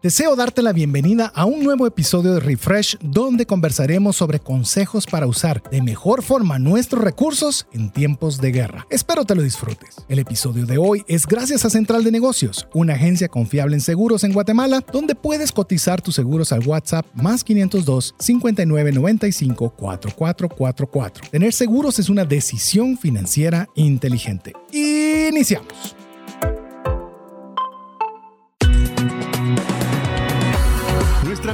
Deseo darte la bienvenida a un nuevo episodio de Refresh donde conversaremos sobre consejos para usar de mejor forma nuestros recursos en tiempos de guerra. Espero te lo disfrutes. El episodio de hoy es gracias a Central de Negocios, una agencia confiable en seguros en Guatemala donde puedes cotizar tus seguros al WhatsApp más 502 5995 4444. Tener seguros es una decisión financiera inteligente. Iniciamos.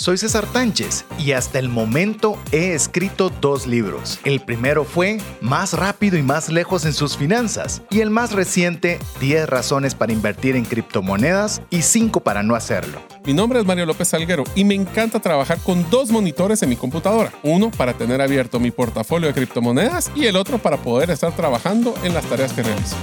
Soy César Tánchez y hasta el momento he escrito dos libros. El primero fue Más rápido y más lejos en sus finanzas y el más reciente 10 razones para invertir en criptomonedas y 5 para no hacerlo. Mi nombre es Mario López Salguero y me encanta trabajar con dos monitores en mi computadora. Uno para tener abierto mi portafolio de criptomonedas y el otro para poder estar trabajando en las tareas que realizo.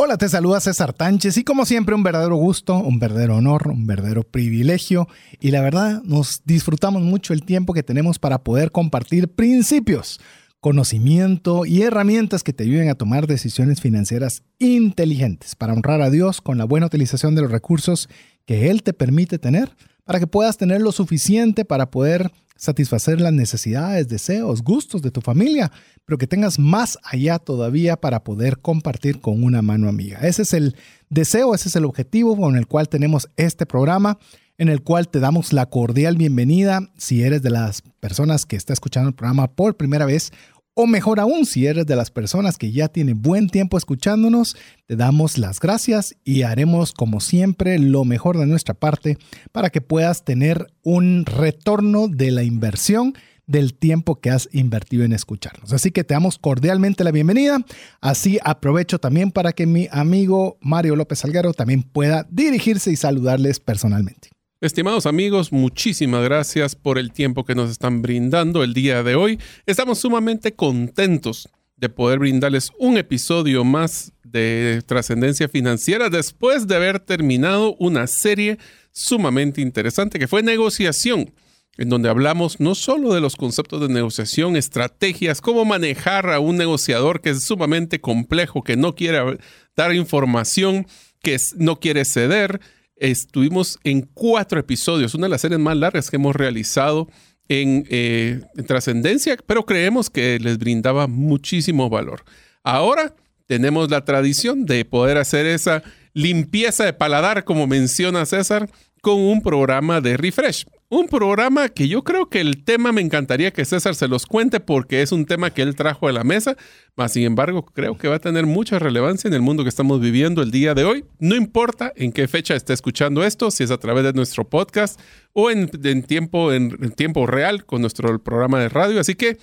Hola, te saluda César Tánchez y como siempre un verdadero gusto, un verdadero honor, un verdadero privilegio. Y la verdad nos disfrutamos mucho el tiempo que tenemos para poder compartir principios, conocimiento y herramientas que te ayuden a tomar decisiones financieras inteligentes para honrar a Dios con la buena utilización de los recursos que Él te permite tener para que puedas tener lo suficiente para poder satisfacer las necesidades, deseos, gustos de tu familia, pero que tengas más allá todavía para poder compartir con una mano amiga. Ese es el deseo, ese es el objetivo con el cual tenemos este programa, en el cual te damos la cordial bienvenida si eres de las personas que está escuchando el programa por primera vez o mejor aún, si eres de las personas que ya tienen buen tiempo escuchándonos, te damos las gracias y haremos como siempre lo mejor de nuestra parte para que puedas tener un retorno de la inversión del tiempo que has invertido en escucharnos. Así que te damos cordialmente la bienvenida. Así aprovecho también para que mi amigo Mario López Salguero también pueda dirigirse y saludarles personalmente. Estimados amigos, muchísimas gracias por el tiempo que nos están brindando el día de hoy. Estamos sumamente contentos de poder brindarles un episodio más de trascendencia financiera después de haber terminado una serie sumamente interesante que fue negociación, en donde hablamos no solo de los conceptos de negociación, estrategias, cómo manejar a un negociador que es sumamente complejo, que no quiere dar información, que no quiere ceder, Estuvimos en cuatro episodios, una de las series más largas que hemos realizado en, eh, en Trascendencia, pero creemos que les brindaba muchísimo valor. Ahora tenemos la tradición de poder hacer esa limpieza de paladar, como menciona César, con un programa de refresh. Un programa que yo creo que el tema me encantaría que César se los cuente porque es un tema que él trajo a la mesa, mas sin embargo creo que va a tener mucha relevancia en el mundo que estamos viviendo el día de hoy. No importa en qué fecha esté escuchando esto, si es a través de nuestro podcast o en, tiempo, en tiempo real con nuestro programa de radio. Así que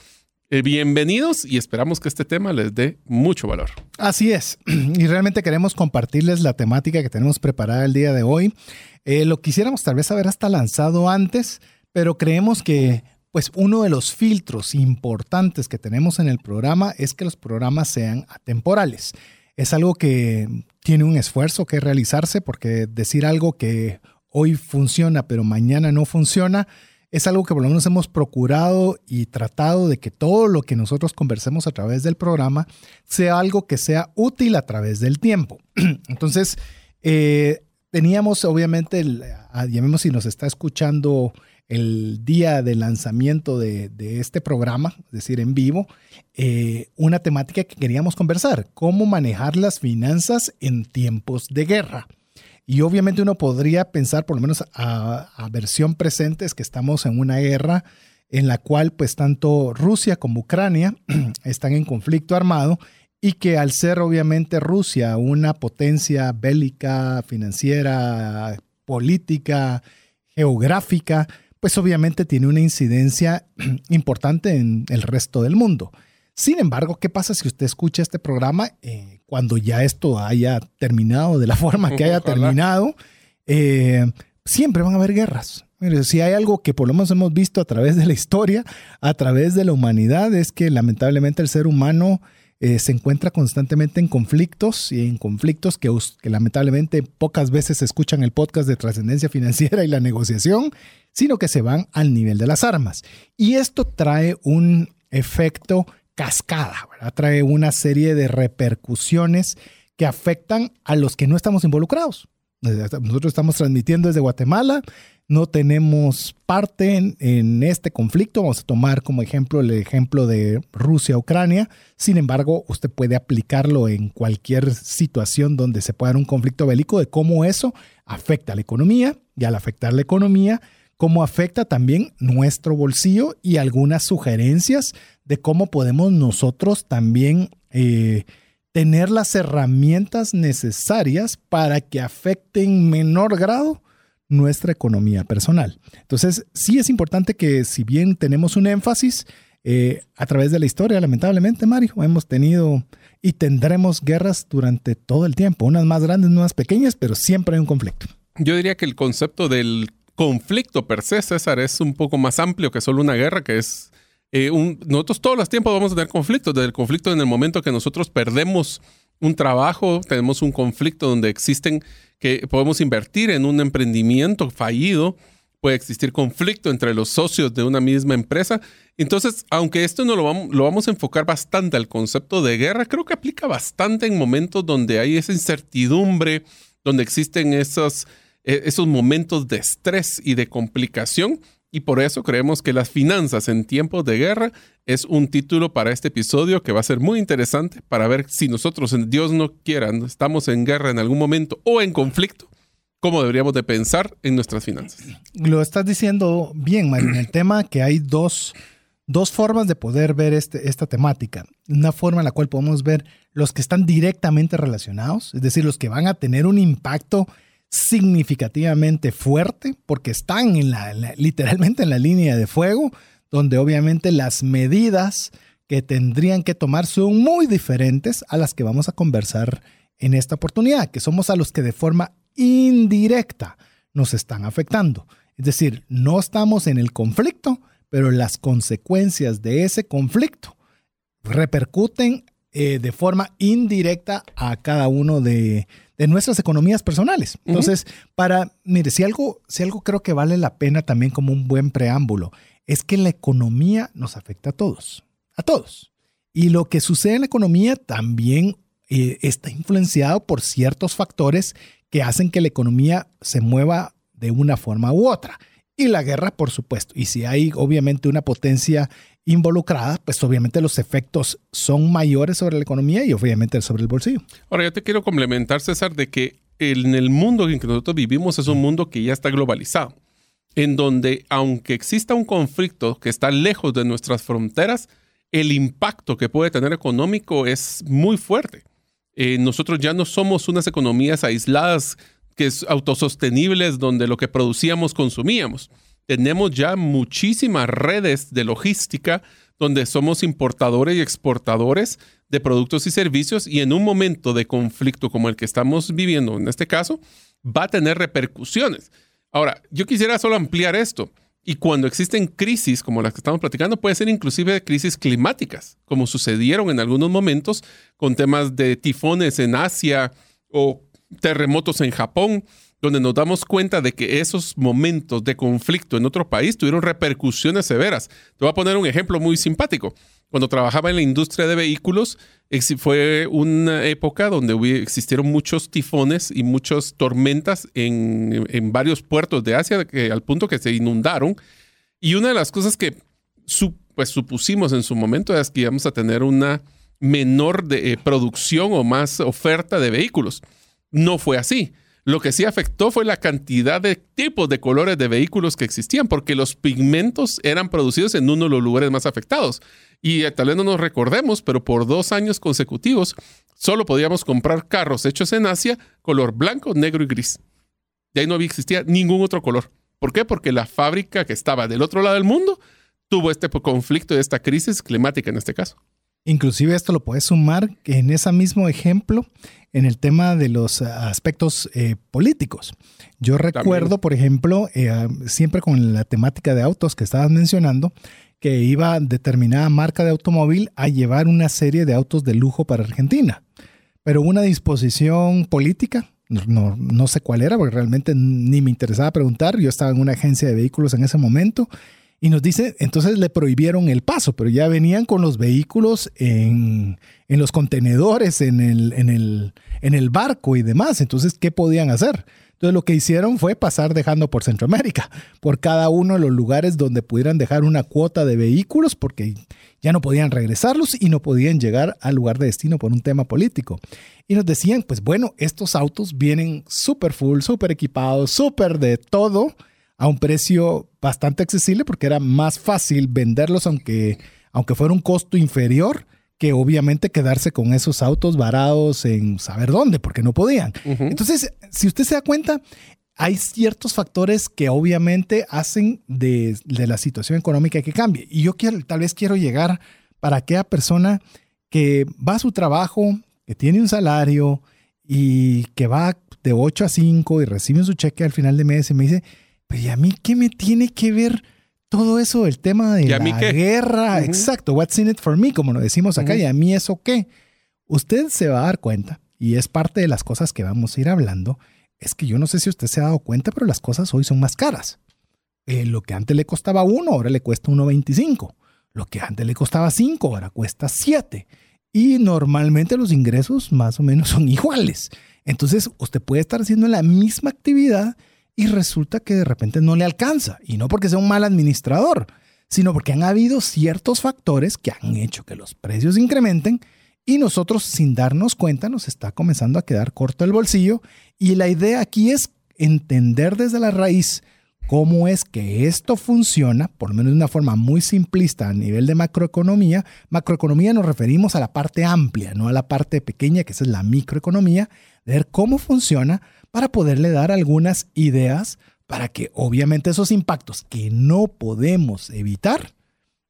eh, bienvenidos y esperamos que este tema les dé mucho valor. Así es, y realmente queremos compartirles la temática que tenemos preparada el día de hoy. Eh, lo quisiéramos tal vez haber hasta lanzado antes, pero creemos que pues uno de los filtros importantes que tenemos en el programa es que los programas sean atemporales. Es algo que tiene un esfuerzo que realizarse porque decir algo que hoy funciona pero mañana no funciona, es algo que por lo menos hemos procurado y tratado de que todo lo que nosotros conversemos a través del programa sea algo que sea útil a través del tiempo. Entonces, eh, teníamos obviamente, llamemos si nos está escuchando el día de lanzamiento de, este programa, es decir, en vivo, eh, una temática que queríamos conversar, cómo manejar las finanzas en tiempos de guerra. Y obviamente uno podría pensar, por lo menos a, versión presente, es que estamos en una guerra en la cual pues tanto Rusia como Ucrania están en conflicto armado y que al ser obviamente Rusia una potencia bélica, financiera, política, geográfica, pues obviamente tiene una incidencia importante en el resto del mundo. Sin embargo, ¿qué pasa si usted escucha este programa eh, cuando ya esto haya terminado de la forma que haya terminado? Eh, siempre van a haber guerras. si hay algo que por lo menos hemos visto a través de la historia, a través de la humanidad, es que lamentablemente el ser humano eh, se encuentra constantemente en conflictos y en conflictos que, lamentablemente pocas veces escuchan el podcast de trascendencia financiera y la negociación, sino que se van al nivel de las armas. Y esto trae un efecto cascada, trae una serie de repercusiones que afectan a los que no estamos involucrados. Nosotros estamos transmitiendo desde Guatemala, no tenemos parte en, este conflicto. Vamos a tomar como ejemplo el ejemplo de Rusia-Ucrania. Sin embargo, usted puede aplicarlo en cualquier situación donde se pueda dar un conflicto bélico de cómo eso afecta a la economía y al afectar la economía, cómo afecta también nuestro bolsillo y algunas sugerencias de cómo podemos nosotros también eh, tener las herramientas necesarias para que afecten menor grado nuestra economía personal. Entonces, sí es importante que si bien tenemos un énfasis eh, a través de la historia, lamentablemente, Mario, hemos tenido y tendremos guerras durante todo el tiempo, unas más grandes, unas pequeñas, pero siempre hay un conflicto. Yo diría que el concepto del conflicto per se, César, es un poco más amplio que solo una guerra, que es eh, un, nosotros todos los tiempos vamos a tener conflictos, desde el conflicto en el momento que nosotros perdemos un trabajo, tenemos un conflicto donde existen que podemos invertir en un emprendimiento fallido, puede existir conflicto entre los socios de una misma empresa. Entonces, aunque esto no lo vamos, lo vamos a enfocar bastante al concepto de guerra, creo que aplica bastante en momentos donde hay esa incertidumbre, donde existen esos, e, esos momentos de estrés y de complicación. Y por eso creemos que las finanzas en tiempos de guerra es un título para este episodio que va a ser muy interesante para ver si nosotros, Dios no quiera, estamos en guerra en algún momento o en conflicto, cómo deberíamos de pensar en nuestras finanzas. Lo estás diciendo bien, Marín. El tema que hay dos, dos formas de poder ver este, esta temática. Una forma en la cual podemos ver los que están directamente relacionados, es decir, los que van a tener un impacto significativamente fuerte porque están literalmente en la línea de fuego, donde obviamente las medidas que tendrían que tomar son muy diferentes a las que vamos a conversar en esta oportunidad, que somos a los que de forma indirecta nos están afectando. Es decir, no estamos en el conflicto, pero las consecuencias de ese conflicto repercuten eh, de forma indirecta a cada uno de, de nuestras economías personales. Entonces, para, mire, si algo, si algo creo que vale la pena también como un buen preámbulo, es que la economía nos afecta a todos, a todos. Y lo que sucede en la economía también eh, está influenciado por ciertos factores que hacen que la economía se mueva de una forma u otra. Y la guerra, por supuesto. Y si hay obviamente una potencia involucrada, pues obviamente los efectos son mayores sobre la economía y obviamente sobre el bolsillo. Ahora, yo te quiero complementar, César, de que en el mundo en que nosotros vivimos es un mundo que ya está globalizado, en donde aunque exista un conflicto que está lejos de nuestras fronteras, el impacto que puede tener económico es muy fuerte. Eh, nosotros ya no somos unas economías aisladas que es autosostenibles donde lo que producíamos consumíamos tenemos ya muchísimas redes de logística donde somos importadores y exportadores de productos y servicios y en un momento de conflicto como el que estamos viviendo en este caso, va a tener repercusiones. Ahora, yo quisiera solo ampliar esto. Y cuando existen crisis como las que estamos platicando, puede ser inclusive crisis climáticas, como sucedieron en algunos momentos con temas de tifones en Asia o terremotos en Japón donde nos damos cuenta de que esos momentos de conflicto en otro país tuvieron repercusiones severas. Te voy a poner un ejemplo muy simpático. Cuando trabajaba en la industria de vehículos, fue una época donde existieron muchos tifones y muchas tormentas en, varios puertos de Asia, que, al punto que se inundaron. Y una de las cosas que pues, supusimos en su momento es que íbamos a tener una menor eh, producción o más oferta de vehículos. No fue así lo que sí afectó fue la cantidad de tipos de colores de vehículos que existían, porque los pigmentos eran producidos en uno de los lugares más afectados. Y eh, tal vez no nos recordemos, pero por dos años consecutivos solo podíamos comprar carros hechos en Asia color blanco, negro y gris. De ahí no existía ningún otro color. ¿Por qué? Porque la fábrica que estaba del otro lado del mundo tuvo este conflicto y esta crisis climática en este caso. Inclusive esto lo puedes sumar en ese mismo ejemplo en el tema de los aspectos eh, políticos. Yo recuerdo, por ejemplo, eh, siempre con la temática de autos que estabas mencionando, que iba determinada marca de automóvil a llevar una serie de autos de lujo para Argentina. Pero una disposición política, no, no sé cuál era, porque realmente ni me interesaba preguntar, yo estaba en una agencia de vehículos en ese momento, y nos dice, entonces le prohibieron el paso, pero ya venían con los vehículos en, en los contenedores, en el, en, el, en el barco y demás. Entonces, ¿qué podían hacer? Entonces lo que hicieron fue pasar dejando por Centroamérica, por cada uno de los lugares donde pudieran dejar una cuota de vehículos, porque ya no podían regresarlos y no podían llegar al lugar de destino por un tema político. Y nos decían, pues bueno, estos autos vienen súper full, súper equipados, súper de todo, a un precio bastante accesible, porque era más fácil venderlos, aunque, aunque fuera un costo inferior que obviamente quedarse con esos autos varados en saber dónde, porque no podían. Entonces, si usted se da cuenta, hay ciertos factores que obviamente hacen de, la situación económica que cambie. Y yo quiero, tal vez quiero llegar para aquella persona que va a su trabajo, que tiene un salario y que va de 8 a 5 y recibe su cheque al final de mes y me dice, pues ¿y a mí qué me tiene que ver? todo eso, el tema de la guerra, exacto, what's in it for me, como lo decimos acá, y a mí eso qué. Usted se va a dar cuenta, y es parte de las cosas que vamos a ir hablando, es que yo no sé si usted se ha dado cuenta, pero las cosas hoy son más caras. Eh, lo que antes le costaba uno, ahora le cuesta 1.25. Lo que antes le costaba 5, ahora cuesta 7. Y normalmente los ingresos más o menos son iguales. Entonces, usted puede estar haciendo la misma actividad y resulta que de repente no le alcanza. Y no porque sea un mal administrador, sino porque han habido ciertos factores que han hecho que los precios incrementen y nosotros sin darnos cuenta nos está comenzando a quedar corto el bolsillo. Y la idea aquí es entender desde la raíz cómo es que esto funciona, por lo menos de una forma muy simplista a nivel de macroeconomía. Macroeconomía nos referimos a la parte amplia, no a la parte pequeña, que es la microeconomía, de ver cómo funciona para poderle dar algunas ideas para que obviamente esos impactos que no podemos evitar,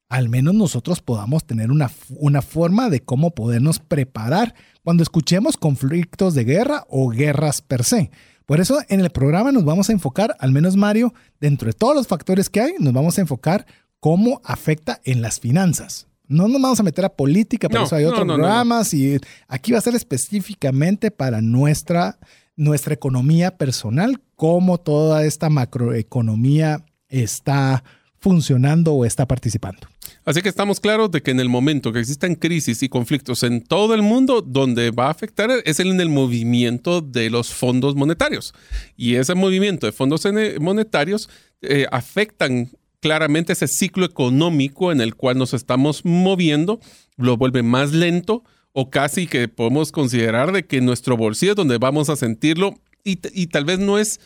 al menos nosotros podamos tener una, una forma de cómo podernos preparar cuando escuchemos conflictos de guerra o guerras per se. Por eso en el programa nos vamos a enfocar, al menos Mario, dentro de todos los factores que hay, nos vamos a enfocar cómo afecta en las finanzas. No nos vamos a meter a política, por eso hay otros programas y aquí va a ser específicamente para nuestra nuestra economía personal, cómo toda esta macroeconomía está funcionando o está participando. Así que estamos claros de que en el momento que existan crisis y conflictos en todo el mundo, donde va a afectar es en el movimiento de los fondos monetarios. Y ese movimiento de fondos monetarios eh, afectan claramente ese ciclo económico en el cual nos estamos moviendo, lo vuelve más lento, o casi que podemos considerar de que nuestro bolsillo es donde vamos a sentirlo y, tal vez no es,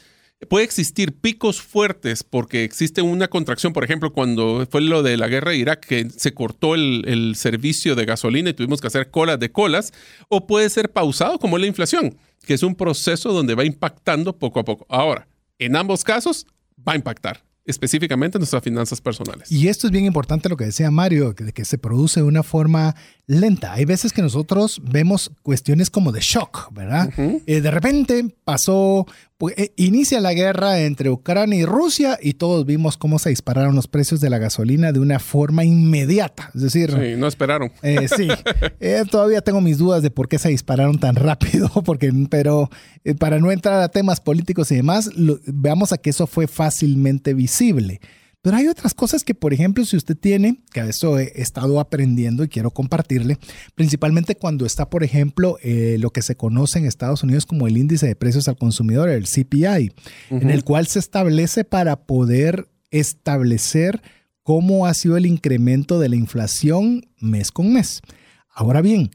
puede existir picos fuertes porque existe una contracción, por ejemplo, cuando fue lo de la guerra de Irak, que se cortó el, el servicio de gasolina y tuvimos que hacer colas de colas, o puede ser pausado como la inflación, que es un proceso donde va impactando poco a poco. Ahora, en ambos casos va a impactar específicamente nuestras finanzas personales. Y esto es bien importante lo que decía Mario, de que se produce de una forma lenta. Hay veces que nosotros vemos cuestiones como de shock, ¿verdad? Eh, de repente pasó, pues, eh, inicia la guerra entre Ucrania y Rusia y todos vimos cómo se dispararon los precios de la gasolina de una forma inmediata. Es decir, sí, no esperaron. Eh, sí, todavía tengo mis dudas de por qué se dispararon tan rápido, porque, pero para no entrar a temas políticos y demás, veamos a que eso fue fácilmente visible. Pero hay otras cosas que, por ejemplo, si usted tiene, que a eso he estado aprendiendo y quiero compartirle, principalmente cuando está, por ejemplo, eh, lo que se conoce en Estados Unidos como el índice de precios al consumidor, el CPI, en el cual se establece para poder establecer cómo ha sido el incremento de la inflación mes con mes. Ahora bien,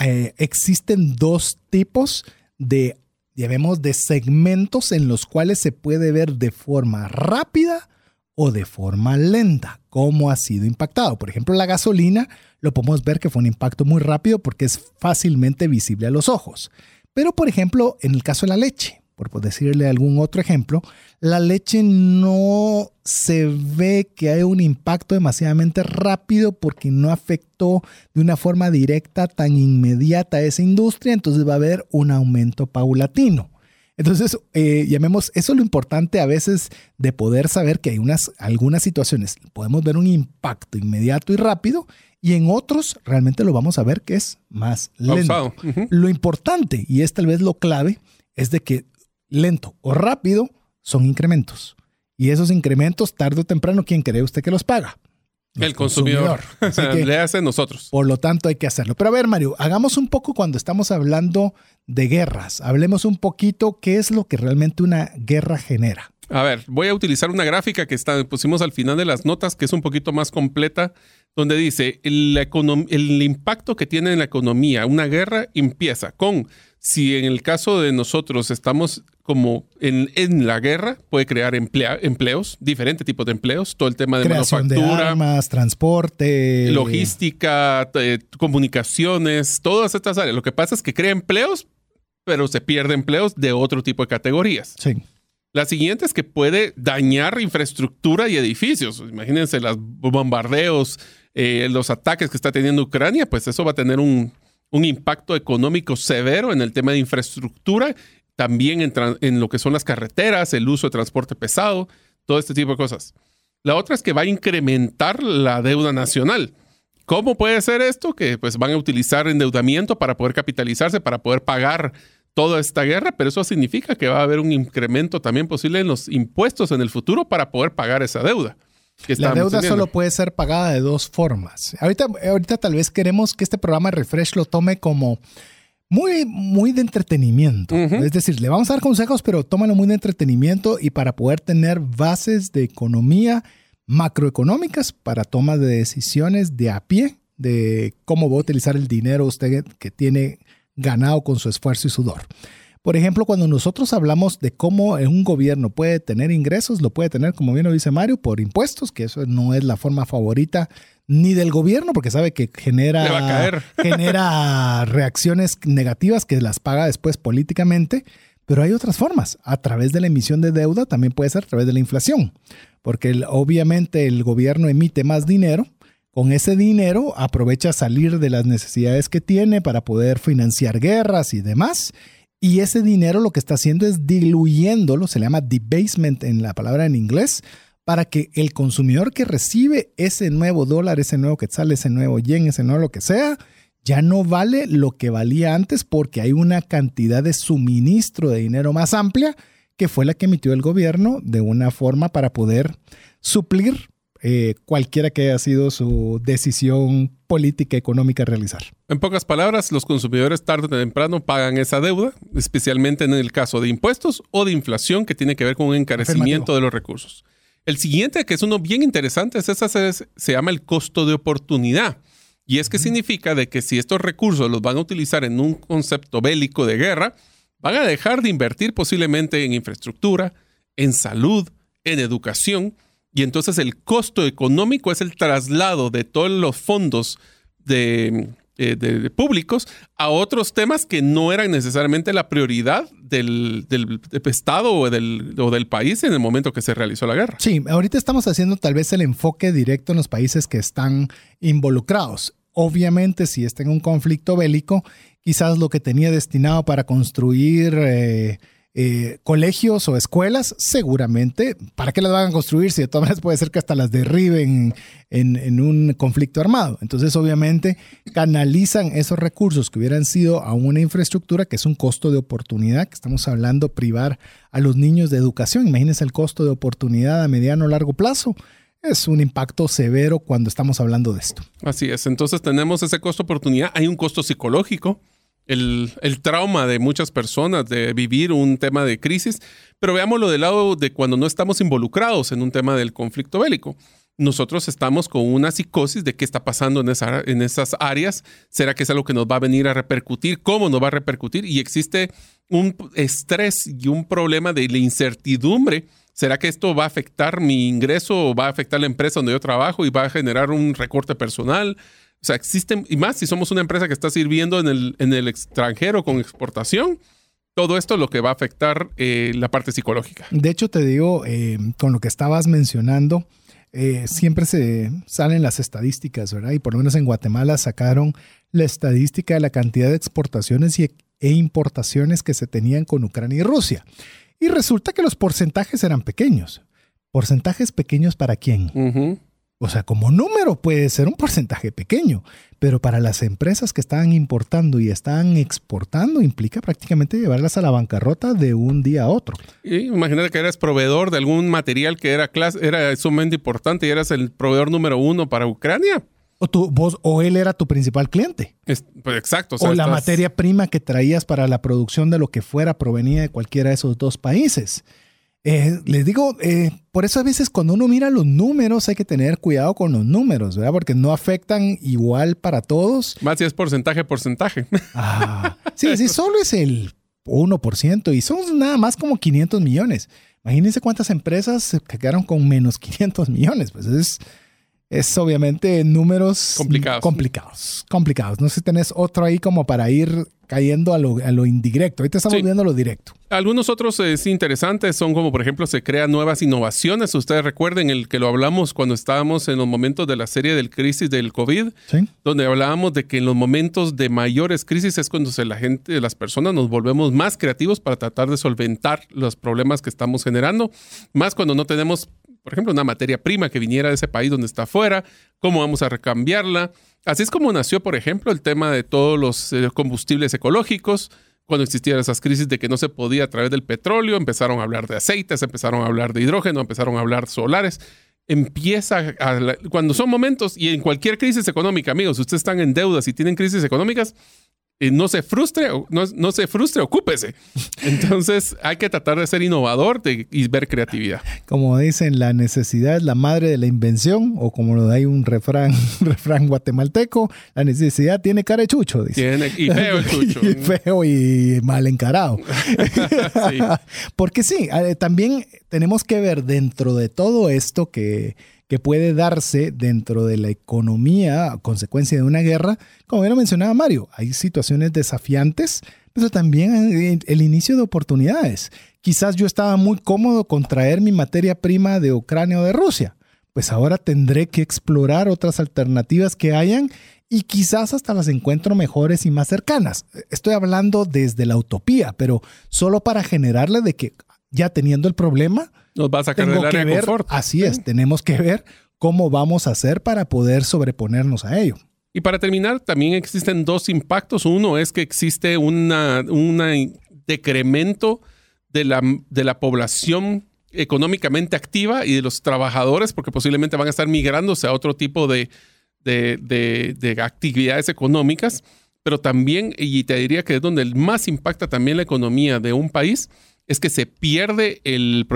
eh, existen dos tipos de, digamos, de segmentos en los cuales se puede ver de forma rápida o de forma lenta, cómo ha sido impactado. Por ejemplo, la gasolina lo podemos ver que fue un impacto muy rápido porque es fácilmente visible a los ojos. Pero, por ejemplo, en el caso de la leche, por decirle algún otro ejemplo, la leche no se ve que hay un impacto demasiadamente rápido porque no afectó de una forma directa tan inmediata a esa industria, entonces va a haber un aumento paulatino. Entonces, eh, llamemos, eso es lo importante a veces de poder saber que hay unas, algunas situaciones, podemos ver un impacto inmediato y rápido, y en otros realmente lo vamos a ver que es más lento. Lo importante, y es tal vez lo clave, es de que lento o rápido son incrementos. Y esos incrementos, tarde o temprano, ¿quién cree usted que los paga? El consumidor. Le hace nosotros. Por lo tanto, hay que hacerlo. Pero a ver, Mario, hagamos un poco cuando estamos hablando de guerras. Hablemos un poquito qué es lo que realmente una guerra genera. A ver, voy a utilizar una gráfica que está, pusimos al final de las notas, que es un poquito más completa, donde dice el, el impacto que tiene en la economía una guerra empieza con si en el caso de nosotros estamos como en, la guerra, puede crear empleos, diferentes tipos de empleos, todo el tema de Creación manufactura, de armas, transporte, logística, eh, comunicaciones, todas estas áreas. Lo que pasa es que crea empleos, pero se pierde empleos de otro tipo de categorías. Sí. La siguiente es que puede dañar infraestructura y edificios. Imagínense los bombardeos, eh, los ataques que está teniendo Ucrania, pues eso va a tener un, un impacto económico severo en el tema de infraestructura, también en, lo que son las carreteras, el uso de transporte pesado, todo este tipo de cosas. La otra es que va a incrementar la deuda nacional. ¿Cómo puede ser esto? Que pues van a utilizar endeudamiento para poder capitalizarse, para poder pagar toda esta guerra, pero eso significa que va a haber un incremento también posible en los impuestos en el futuro para poder pagar esa deuda la deuda solo puede ser pagada de dos formas. Ahorita, ahorita tal vez queremos que este programa Refresh lo tome como muy, muy de entretenimiento. Es decir, le vamos a dar consejos, pero tómalo muy de entretenimiento y para poder tener bases de economía macroeconómicas para toma de decisiones de a pie de cómo va a utilizar el dinero usted que tiene ganado con su esfuerzo y sudor. Por ejemplo, cuando nosotros hablamos de cómo un gobierno puede tener ingresos, lo puede tener, como bien lo dice Mario, por impuestos, que eso no es la forma favorita ni del gobierno, porque sabe que genera, genera reacciones negativas que las paga después políticamente. Pero hay otras formas. A través de la emisión de deuda también puede ser a través de la inflación, porque obviamente el gobierno emite más dinero. Con ese dinero aprovecha salir de las necesidades que tiene para poder financiar guerras y demás y ese dinero lo que está haciendo es diluyéndolo, se le llama debasement en la palabra en inglés, para que el consumidor que recibe ese nuevo dólar, ese nuevo quetzal, ese nuevo yen, ese nuevo lo que sea, ya no vale lo que valía antes porque hay una cantidad de suministro de dinero más amplia que fue la que emitió el gobierno de una forma para poder suplir eh, cualquiera que haya sido su decisión política económica a realizar. En pocas palabras, los consumidores tarde o temprano pagan esa deuda, especialmente en el caso de impuestos o de inflación que tiene que ver con un encarecimiento de los recursos. El siguiente, que es uno bien interesante, es esa, se, se llama el costo de oportunidad. Y es que significa de que si estos recursos los van a utilizar en un concepto bélico de guerra, van a dejar de invertir posiblemente en infraestructura, en salud, en educación, y entonces el costo económico es el traslado de todos los fondos de, eh, públicos a otros temas que no eran necesariamente la prioridad del, Estado o del, país en el momento que se realizó la guerra. Sí, ahorita estamos haciendo tal vez el enfoque directo en los países que están involucrados. Obviamente, si está en un conflicto bélico, quizás lo que tenía destinado para construir... Eh, eh, colegios o escuelas, seguramente, ¿para qué las van a construir si de todas maneras puede ser que hasta las derriben en, un conflicto armado? Entonces, obviamente, canalizan esos recursos que hubieran sido a una infraestructura que es un costo de oportunidad, que estamos hablando privar a los niños de educación. Imagínense el costo de oportunidad a mediano o largo plazo es un impacto severo cuando estamos hablando de esto. Así es, entonces tenemos ese costo de oportunidad, hay un costo psicológico, el, trauma de muchas personas de vivir un tema de crisis, pero veámoslo del lado de cuando no estamos involucrados en un tema del conflicto bélico. Nosotros estamos con una psicosis de qué está pasando en, en esas áreas. ¿Será que es algo que nos va a venir a repercutir? ¿Cómo nos va a repercutir? Y existe un estrés y un problema de la incertidumbre. ¿Será que esto va a afectar mi ingreso o va a afectar la empresa donde yo trabajo y va a generar un recorte personal? O sea, existen, y más si somos una empresa que está sirviendo en el, en el extranjero con exportación, todo esto es lo que va a afectar eh, la parte psicológica. De hecho, te digo, eh, con lo que estabas mencionando, eh, siempre se salen las estadísticas, ¿verdad? Y por lo menos en Guatemala sacaron la estadística de la cantidad de exportaciones y, e importaciones que se tenían con Ucrania y Rusia. Y resulta que los porcentajes eran pequeños. ¿Porcentajes pequeños para quién? O sea, como número puede ser un porcentaje pequeño, pero para las empresas que estaban importando y estaban exportando implica prácticamente llevarlas a la bancarrota de un día a otro. Y imagínate que eras proveedor de algún material que era, clas- era sumamente importante y eras el proveedor número uno para Ucrania. O, tú, vos, o él era tu principal cliente. Es- pues exacto. O, sea, la estás- materia prima que traías para la producción de lo que fuera provenía de cualquiera de esos dos países. Eh, les digo, eh, por eso a veces cuando uno mira los números hay que tener cuidado con los números, ¿verdad? Porque no afectan igual para todos. Más si es porcentaje, porcentaje. Ah, sí, sí, solo es el 1% y son nada más como 500 millones. Imagínense cuántas empresas se quedaron con menos 500 millones. Pues es, es obviamente números Complicados. Complicados. Complicados. No sé si tenés otro ahí como para ir cayendo a lo, a lo indirecto. Ahorita estamos Sí. viendo lo directo. Algunos otros eh, sí, interesantes son como, por ejemplo, se crean nuevas innovaciones. Ustedes recuerden el que lo hablamos cuando estábamos en los momentos de la serie del crisis del COVID, ¿Sí? donde hablábamos de que en los momentos de mayores crisis es cuando se, la gente, las personas nos volvemos más creativos para tratar de solventar los problemas que estamos generando, más cuando no tenemos, por ejemplo, una materia prima que viniera de ese país donde está afuera, cómo vamos a recambiarla. Así es como nació, por ejemplo, el tema de todos los eh, combustibles ecológicos. Cuando existían esas crisis de que no se podía a través del petróleo, empezaron a hablar de aceites, empezaron a hablar de hidrógeno, empezaron a hablar solares empieza a cuando son momentos y en cualquier crisis económica, amigos, si ustedes están en deudas y tienen crisis económicas, no se frustre, no, no se frustre, ocúpese. Entonces hay que tratar de ser innovador de- y ver creatividad. Como dicen, la necesidad es la madre de la invención, o como lo hay un refrán, refrán guatemalteco, la necesidad tiene cara de chucho, dice. Tiene, y feo el chucho. Y feo y mal encarado. Sí. Porque sí, eh, también tenemos que ver dentro de todo esto que, que puede darse dentro de la economía a consecuencia de una guerra, como ya lo mencionaba Mario, hay situaciones desafiantes, pero también el inicio de oportunidades. Quizás yo estaba muy cómodo con traer mi materia prima de Ucrania o de Rusia. Pues ahora tendré que explorar otras alternativas que hayan y quizás hasta las encuentro mejores y más cercanas. Estoy hablando desde la utopía, pero solo para generarle de que ya teniendo el problema, Nos va a sacar tengo del que área de ver, confort. así es, tenemos que ver cómo vamos a hacer para poder sobreponernos a ello. Y para terminar, también existen dos impactos. Uno es que existe una, una decremento de la, de la población económicamente activa y de los trabajadores, porque posiblemente van a estar migrándose a otro tipo de, de, de- de actividades económicas, pero también, y te diría que es donde más impacta también la economía de un país, es que se pierde el,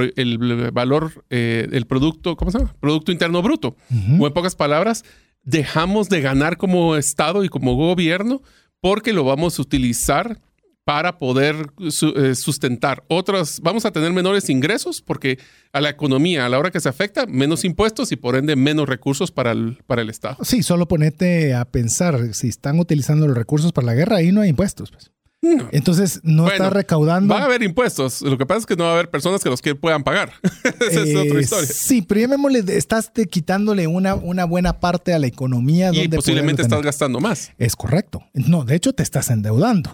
valor, eh, el producto, ¿cómo se llama? Producto Interno Bruto. O en pocas palabras, dejamos de ganar como Estado y como gobierno porque lo vamos a utilizar para poder su- eh, sustentar otras, vamos a tener menores ingresos porque a la economía, a la hora que se afecta, menos impuestos y por ende menos recursos para el, para el Estado. Sí, solo ponete a pensar, si están utilizando los recursos para la guerra, ahí no hay impuestos. pues. No. Entonces no Bueno, está recaudando. Va a haber impuestos, lo que pasa es que no va a haber personas que los que puedan pagar. Esa es otra Eh, historia. Sí, pero llamémosle, estás te quitándole una, una buena parte a la economía. Y donde posiblemente estás gastando más. Es correcto. No, de hecho te estás endeudando.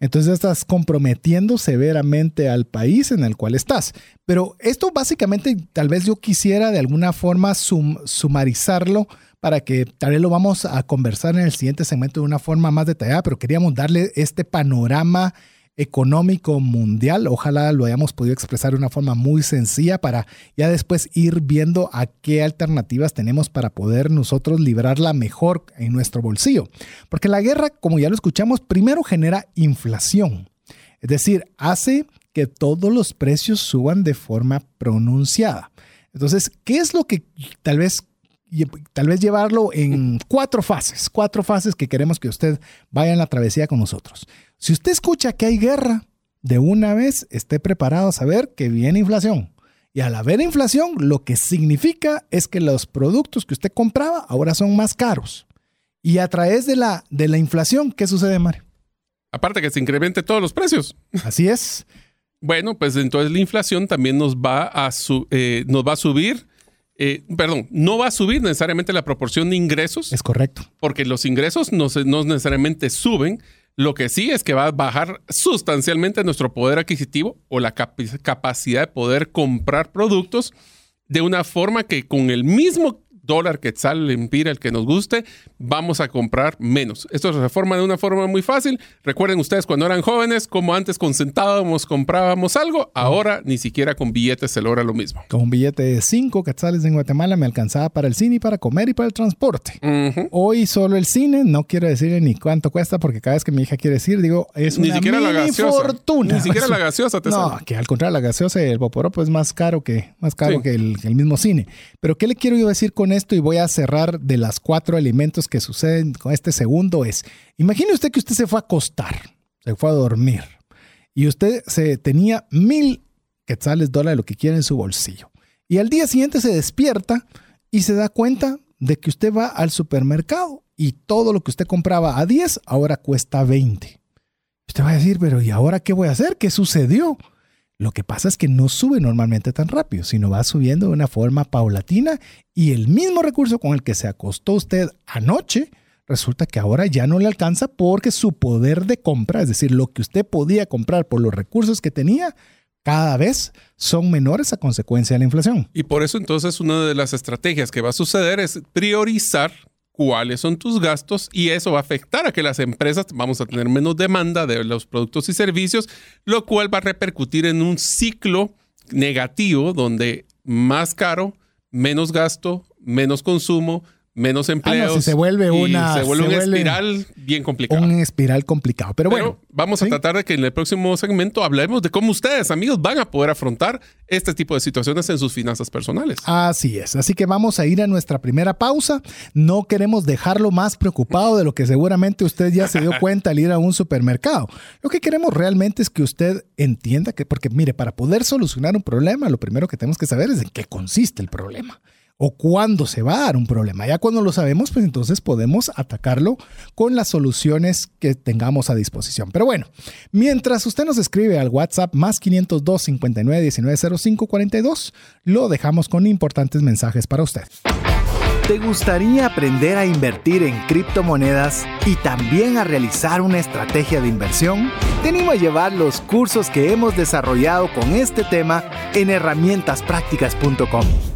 Entonces estás comprometiendo severamente al país en el cual estás. Pero esto básicamente tal vez yo quisiera de alguna forma sum- sumarizarlo para que tal vez lo vamos a conversar en el siguiente segmento de una forma más detallada, pero queríamos darle este panorama económico mundial. Ojalá lo hayamos podido expresar de una forma muy sencilla para ya después ir viendo a qué alternativas tenemos para poder nosotros librarla mejor en nuestro bolsillo. Porque la guerra, como ya lo escuchamos, primero genera inflación. Es decir, hace que todos los precios suban de forma pronunciada. Entonces, ¿qué es lo que tal vez tal vez llevarlo en cuatro fases, cuatro fases que queremos que usted vaya en la travesía con nosotros. Si usted escucha que hay guerra, de una vez esté preparado a saber que viene inflación. Y al haber inflación, lo que significa es que los productos que usted compraba ahora son más caros. Y a través de la, de la inflación, ¿qué sucede, Mario? Aparte que se incremente todos los precios. Así es. Bueno, pues entonces la inflación también nos va a, su- eh, nos va a subir, eh, perdón, no va a subir necesariamente la proporción de ingresos, Es correcto. porque los ingresos no, se- no necesariamente suben, Lo que sí es que va a bajar sustancialmente nuestro poder adquisitivo o la capacidad de poder comprar productos de una forma que con el mismo dólar, quetzal, empira, el que nos guste, vamos a comprar menos. Esto se reforma de una forma muy fácil. Recuerden ustedes cuando eran jóvenes, como antes con centavos comprábamos algo, ahora ni siquiera con billetes se logra lo mismo. Con un billete de 5 quetzales en Guatemala me alcanzaba para el cine y para comer y para el transporte. Hoy solo el cine, no quiero decir ni cuánto cuesta porque cada vez que mi hija quiere decir, digo, es una siquiera mini fortuna. Ni siquiera la gaseosa te No, que al contrario, la gaseosa y el poporopo es más caro que, más caro que, el, que el mismo cine. Pero ¿qué le quiero yo decir con esto? Y voy a cerrar de las cuatro alimentos que suceden con este segundo es, imagine usted que usted se fue a acostar, se fue a dormir y usted se tenía mil quetzales, dólares, lo que quiera en su bolsillo. Y al día siguiente se despierta y se da cuenta de que usted va al supermercado y todo lo que usted compraba a 10 ahora cuesta 20. Usted va a decir, pero ¿y ahora qué voy a hacer? ¿Qué sucedió? Lo que pasa es que no sube normalmente tan rápido, sino va subiendo de una forma paulatina y el mismo recurso con el que se acostó usted anoche, resulta que ahora ya no le alcanza porque su poder de compra, es decir, lo que usted podía comprar por los recursos que tenía, cada vez son menores a consecuencia de la inflación. Y por eso entonces una de las estrategias que va a suceder es priorizar cuáles son tus gastos y eso va a afectar a que las empresas vamos a tener menos demanda de los productos y servicios, lo cual va a repercutir en un ciclo negativo donde más caro, menos gasto, menos consumo, menos empleos. Ah, se vuelve una. Se vuelve una espiral bien complicado. Un espiral complicado. Pero, bueno. Vamos a tratar de que en el próximo segmento hablemos de cómo ustedes, amigos, van a poder afrontar este tipo de situaciones en sus finanzas personales. Así es. Así que vamos a ir a nuestra primera pausa. No queremos dejarlo más preocupado de lo que seguramente usted ya se dio cuenta al ir a un supermercado. Lo que queremos realmente es que usted entienda que, porque mire, para poder solucionar un problema, lo primero que tenemos que saber es en qué consiste el problema o cuándo se va a dar un problema. Ya cuando lo sabemos, pues entonces podemos atacarlo con las soluciones que tengamos a disposición. Pero bueno, mientras usted nos escribe al WhatsApp más 502 59 19 05 42, lo dejamos con importantes mensajes para usted. ¿Te gustaría aprender a invertir en criptomonedas y también a realizar una estrategia de inversión? Te animo a llevar los cursos que hemos desarrollado con este tema en herramientasprácticas.com.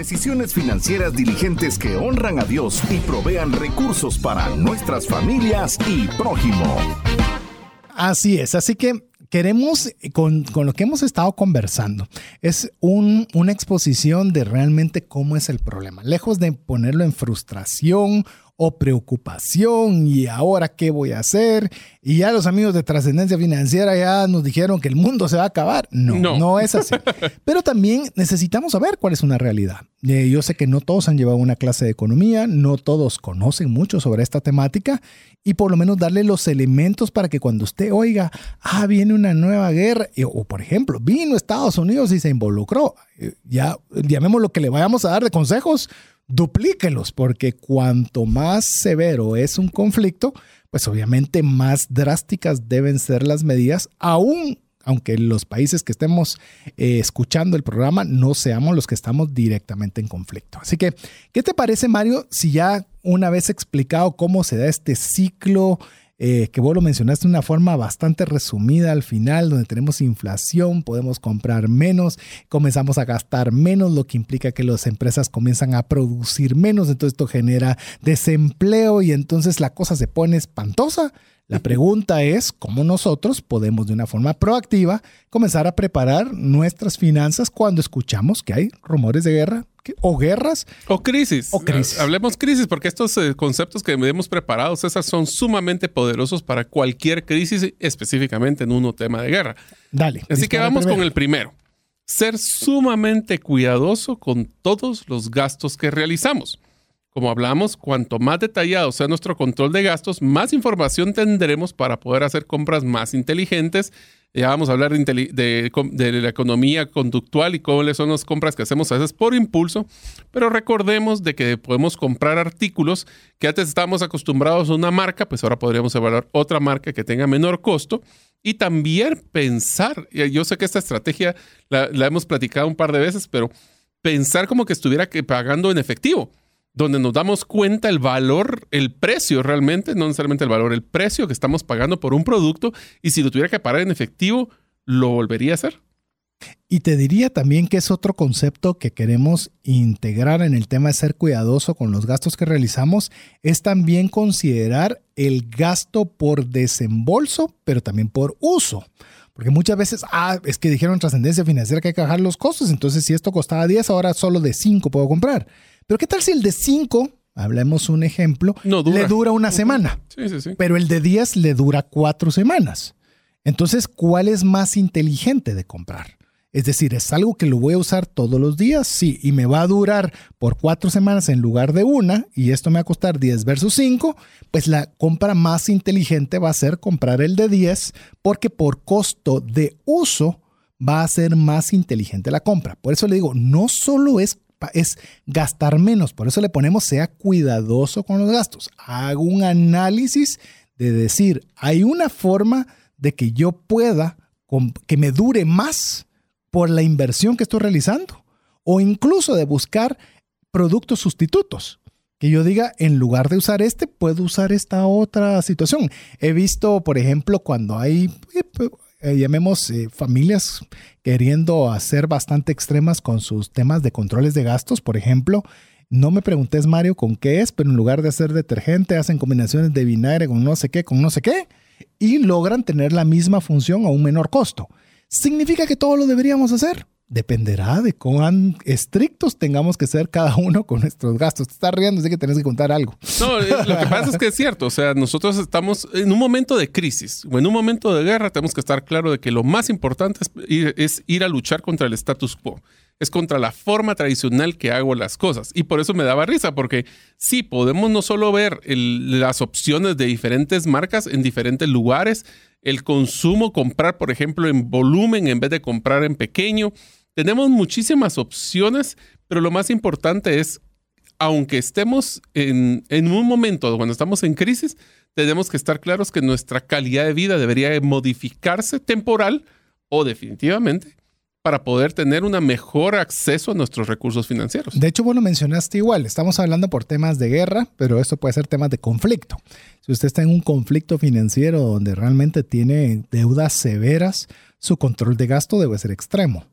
Decisiones financieras diligentes que honran a Dios y provean recursos para nuestras familias y prójimo. Así es, así que queremos, con, lo que hemos estado conversando, es una exposición de realmente cómo es el problema. Lejos de ponerlo en frustración o preocupación y ahora qué voy a hacer. Y ya los amigos de trascendencia financiera ya nos dijeron que el mundo se va a acabar. No, no, es así. Pero también necesitamos saber cuál es una realidad. Eh, yo sé que no todos han llevado una clase de economía, no todos conocen mucho sobre esta temática y por lo menos darle los elementos para que cuando usted oiga, ah, viene una nueva guerra, o por ejemplo, vino Estados Unidos y se involucró, eh, ya llamemos lo que le vayamos a dar de consejos, duplíquelos, porque cuanto más severo es un conflicto, pues obviamente más drásticas deben ser las medidas, aún aunque los países que estemos eh, escuchando el programa no seamos los que estamos directamente en conflicto. Así que, ¿qué te parece, Mario, si ya una vez explicado cómo se da este ciclo eh, que vos lo mencionaste de una forma bastante resumida al final, donde tenemos inflación, podemos comprar menos, comenzamos a gastar menos, lo que implica que las empresas comienzan a producir menos, entonces esto genera desempleo y entonces la cosa se pone espantosa. La pregunta es cómo nosotros podemos de una forma proactiva comenzar a preparar nuestras finanzas cuando escuchamos que hay rumores de guerra o guerras. O crisis. O crisis. Hablemos crisis porque estos eh, conceptos que hemos preparado, César, son sumamente poderosos para cualquier crisis, específicamente en un tema de guerra. Dale. Así que vamos con el primero. Ser sumamente cuidadoso con todos los gastos que realizamos. Como hablamos, cuanto más detallado sea nuestro control de gastos, más información tendremos para poder hacer compras más inteligentes. Ya vamos a hablar de, la economía conductual y cómo son las compras que hacemos a veces por impulso, pero recordemos de que podemos comprar artículos que antes estábamos acostumbrados a una marca, pues ahora podríamos evaluar otra marca que tenga menor costo y también pensar, yo sé que esta estrategia la, la hemos platicado un par de veces, pero pensar como que estuviera pagando en efectivo donde nos damos cuenta el valor, el precio realmente, no necesariamente el valor, el precio que estamos pagando por un producto y si lo tuviera que pagar en efectivo, ¿lo volvería a hacer? Y te diría también que es otro concepto que queremos integrar en el tema de ser cuidadoso con los gastos que realizamos, es también considerar el gasto por desembolso, pero también por uso. Porque muchas veces, ah, es que dijeron trascendencia financiera que hay que bajar los costos, entonces si esto costaba 10, ahora solo de 5 puedo comprar. Pero ¿qué tal si el de 5, hablemos un ejemplo, le dura una semana? Sí, sí, sí. Pero el de 10 le dura cuatro semanas. Entonces, ¿cuál es más inteligente de comprar? Es decir, ¿es algo que lo voy a usar todos los días? Sí, y me va a durar por cuatro semanas en lugar de una, y esto me va a costar 10 versus 5, pues la compra más inteligente va a ser comprar el de 10, porque por costo de uso va a ser más inteligente la compra. Por eso le digo, no solo es es gastar menos. Por eso le ponemos sea cuidadoso con los gastos. Hago un análisis de decir, hay una forma de que yo pueda, que me dure más por la inversión que estoy realizando. O incluso de buscar productos sustitutos. Que yo diga, en lugar de usar este, puedo usar esta otra situación. He visto, por ejemplo, cuando hay eh, llamemos, eh, familias queriendo hacer bastante extremas con sus temas de controles de gastos, por ejemplo. No me preguntes, Mario, con qué es, pero en lugar de hacer detergente, hacen combinaciones de vinagre con no sé qué, con no sé qué, y logran tener la misma función a un menor costo. ¿Significa que todo lo deberíamos hacer? Dependerá de cuán estrictos tengamos que ser cada uno con nuestros gastos. Te estás riendo, así que tenés que contar algo. No, eh, lo que pasa es que es cierto. O sea, nosotros estamos en un momento de crisis o en un momento de guerra. Tenemos que estar claro de que lo más importante es ir, a luchar contra el status quo. Es contra la forma tradicional que hago las cosas. Y por eso me daba risa, porque sí, podemos no solo ver las opciones de diferentes marcas en diferentes lugares, el consumo, comprar, por ejemplo, en volumen en vez de comprar en pequeño tenemos muchísimas opciones, pero lo más importante es, aunque estemos en, un momento cuando estamos en crisis, tenemos que estar claros que nuestra calidad de vida debería modificarse temporal o definitivamente para poder tener un mejor acceso a nuestros recursos financieros. De hecho, bueno, mencionaste igual, estamos hablando por temas de guerra, pero esto puede ser temas de conflicto. Si usted está en un conflicto financiero donde realmente tiene deudas severas, su control de gasto debe ser extremo.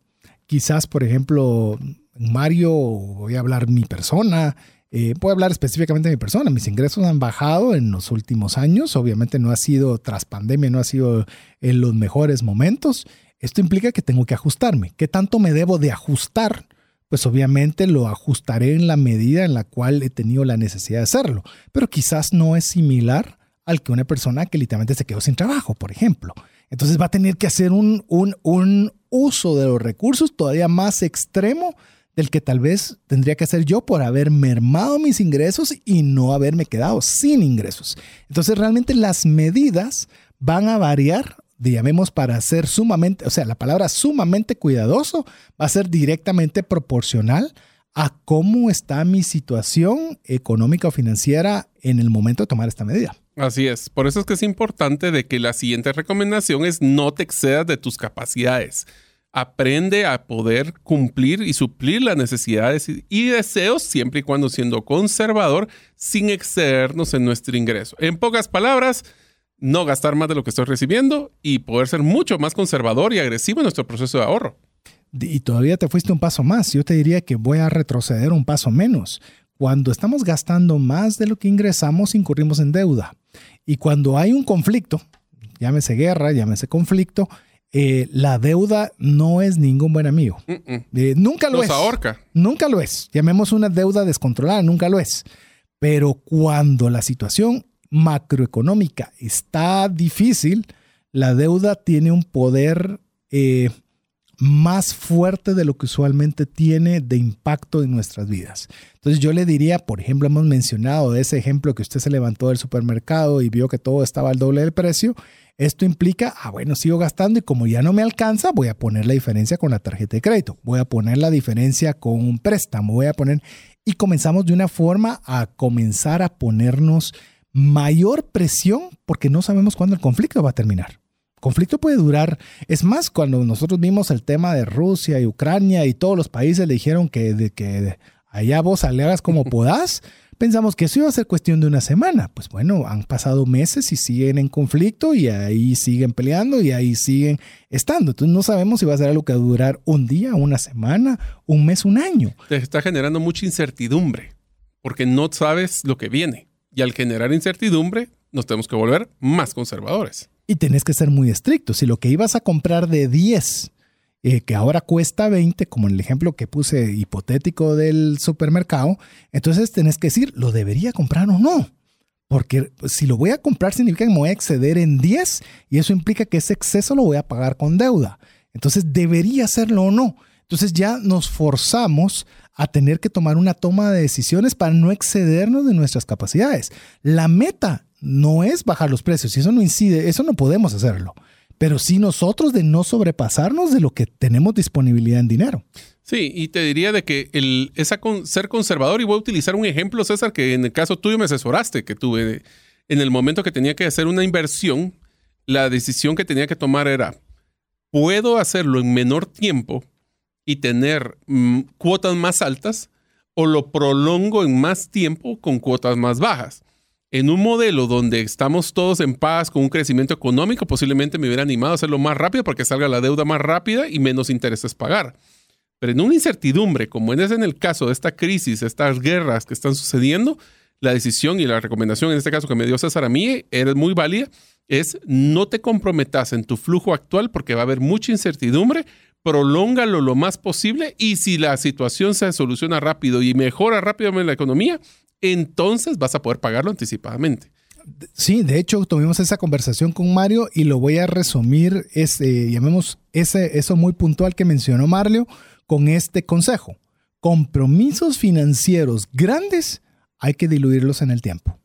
Quizás, por ejemplo, Mario, voy a hablar mi persona, eh, puedo hablar específicamente de mi persona. Mis ingresos han bajado en los últimos años. Obviamente no ha sido tras pandemia, no ha sido en los mejores momentos. Esto implica que tengo que ajustarme. ¿Qué tanto me debo de ajustar? Pues obviamente lo ajustaré en la medida en la cual he tenido la necesidad de hacerlo. Pero quizás no es similar al que una persona que literalmente se quedó sin trabajo, por ejemplo. Entonces va a tener que hacer un, un, uso de los recursos todavía más extremo del que tal vez tendría que hacer yo por haber mermado mis ingresos y no haberme quedado sin ingresos. Entonces realmente las medidas van a variar, digamos, para ser sumamente, o sea, la palabra sumamente cuidadoso va a ser directamente proporcional a cómo está mi situación económica o financiera en el momento de tomar esta medida. Así es. Por eso es que es importante de que la siguiente recomendación es no te excedas de tus capacidades. Aprende a poder cumplir y suplir las necesidades y deseos siempre y cuando siendo conservador sin excedernos en nuestro ingreso. En pocas palabras, no gastar más de lo que estoy recibiendo y poder ser mucho más conservador y agresivo en nuestro proceso de ahorro. Y todavía te fuiste un paso más. Yo te diría que voy a retroceder un paso menos. Cuando estamos gastando más de lo que ingresamos, incurrimos en deuda. Y cuando hay un conflicto, llámese guerra, llámese conflicto, eh, la deuda no es ningún buen amigo. Eh, nunca lo es. ahorca. Nunca lo es. Llamemos una deuda descontrolada, nunca lo es. Pero cuando la situación macroeconómica está difícil, la deuda tiene un poder eh, más fuerte de lo que usualmente tiene de impacto en nuestras vidas. Entonces yo le diría, por ejemplo, hemos mencionado ese ejemplo que usted se levantó del supermercado y vio que todo estaba al doble del precio. Esto implica, ah, bueno, sigo gastando y como ya no me alcanza, voy a poner la diferencia con la tarjeta de crédito, voy a poner la diferencia con un préstamo, voy a poner... Y comenzamos de una forma a comenzar a ponernos mayor presión porque no sabemos cuándo el conflicto va a terminar conflicto puede durar. Es más, cuando nosotros vimos el tema de Rusia y Ucrania y todos los países le dijeron que, de, que allá vos hagas como podás, pensamos que eso iba a ser cuestión de una semana. Pues bueno, han pasado meses y siguen en conflicto y ahí siguen peleando y ahí siguen estando. Entonces no sabemos si va a ser algo que va a durar un día, una semana, un mes, un año. Te está generando mucha incertidumbre porque no sabes lo que viene. Y al generar incertidumbre, nos tenemos que volver más conservadores. Y tenés que ser muy estricto. Si lo que ibas a comprar de 10, eh, que ahora cuesta 20, como en el ejemplo que puse hipotético del supermercado, entonces tenés que decir, ¿lo debería comprar o no? Porque si lo voy a comprar significa que me voy a exceder en 10 y eso implica que ese exceso lo voy a pagar con deuda. Entonces, ¿debería hacerlo o no? Entonces ya nos forzamos a tener que tomar una toma de decisiones para no excedernos de nuestras capacidades. La meta no es bajar los precios y eso no incide, eso no podemos hacerlo. Pero sí nosotros de no sobrepasarnos de lo que tenemos disponibilidad en dinero. Sí, y te diría de que el, esa ser conservador, y voy a utilizar un ejemplo, César, que en el caso tuyo me asesoraste, que tuve en el momento que tenía que hacer una inversión, la decisión que tenía que tomar era, ¿puedo hacerlo en menor tiempo y tener mm, cuotas más altas o lo prolongo en más tiempo con cuotas más bajas? En un modelo donde estamos todos en paz con un crecimiento económico, posiblemente me hubiera animado a hacerlo más rápido porque salga la deuda más rápida y menos intereses pagar. Pero en una incertidumbre, como es en el caso de esta crisis, estas guerras que están sucediendo, la decisión y la recomendación en este caso que me dio César a mí era muy válida, es no te comprometas en tu flujo actual porque va a haber mucha incertidumbre, prolóngalo lo más posible y si la situación se soluciona rápido y mejora rápidamente la economía, entonces vas a poder pagarlo anticipadamente. Sí, de hecho tuvimos esa conversación con Mario y lo voy a resumir, ese, llamemos ese, eso muy puntual que mencionó Mario con este consejo. Compromisos financieros grandes hay que diluirlos en el tiempo.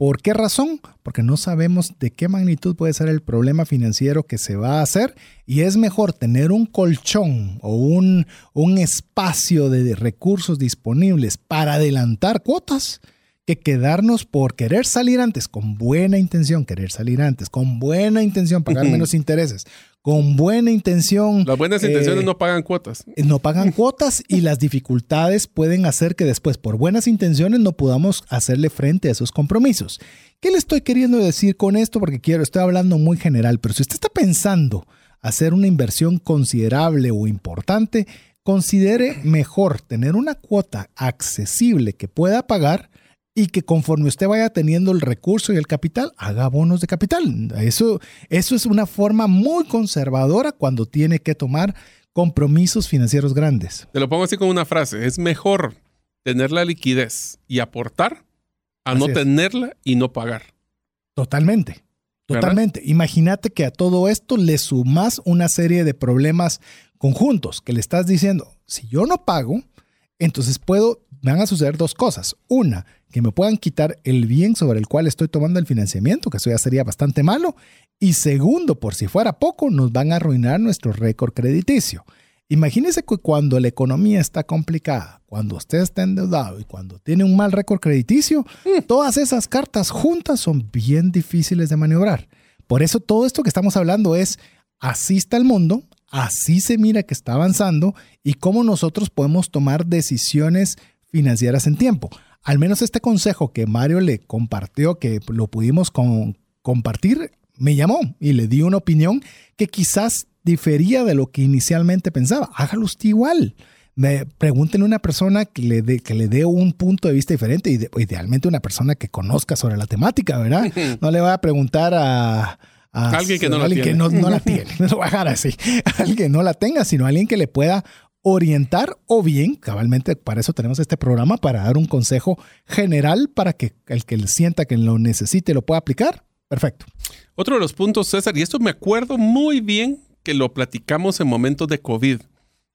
¿Por qué razón? Porque no sabemos de qué magnitud puede ser el problema financiero que se va a hacer y es mejor tener un colchón o un, un espacio de recursos disponibles para adelantar cuotas que quedarnos por querer salir antes, con buena intención, querer salir antes, con buena intención, pagar menos intereses, con buena intención. Las buenas intenciones eh, no pagan cuotas. No pagan cuotas y las dificultades pueden hacer que después, por buenas intenciones, no podamos hacerle frente a esos compromisos. ¿Qué le estoy queriendo decir con esto? Porque quiero, estoy hablando muy general, pero si usted está pensando hacer una inversión considerable o importante, considere mejor tener una cuota accesible que pueda pagar y que conforme usted vaya teniendo el recurso y el capital, haga bonos de capital. Eso, eso es una forma muy conservadora cuando tiene que tomar compromisos financieros grandes. Te lo pongo así con una frase, es mejor tener la liquidez y aportar a no tenerla y no pagar. Totalmente. Totalmente. Imagínate que a todo esto le sumas una serie de problemas conjuntos que le estás diciendo, si yo no pago, entonces puedo, van a suceder dos cosas. Una, que me puedan quitar el bien sobre el cual estoy tomando el financiamiento, que eso ya sería bastante malo. Y segundo, por si fuera poco, nos van a arruinar nuestro récord crediticio. Imagínese que cuando la economía está complicada, cuando usted está endeudado y cuando tiene un mal récord crediticio, mm. todas esas cartas juntas son bien difíciles de maniobrar. Por eso todo esto que estamos hablando es, así está el mundo, así se mira que está avanzando y cómo nosotros podemos tomar decisiones financieras en tiempo al menos este consejo que Mario le compartió, que lo pudimos compartir, me llamó y le di una opinión que quizás difería de lo que inicialmente pensaba. Hágalo usted igual. Me, pregúntenle a una persona que le, dé, que le dé un punto de vista diferente, idealmente una persona que conozca sobre la temática, ¿verdad? No le va a preguntar a, alguien que no la tiene. Que no, no, la tiene. No lo a dejar así. Alguien que no la tenga, sino alguien que le pueda orientar o bien, cabalmente para eso tenemos este programa, para dar un consejo general para que el que sienta que lo necesite lo pueda aplicar. Perfecto. Otro de los puntos, César, y esto me acuerdo muy bien que lo platicamos en momentos de COVID.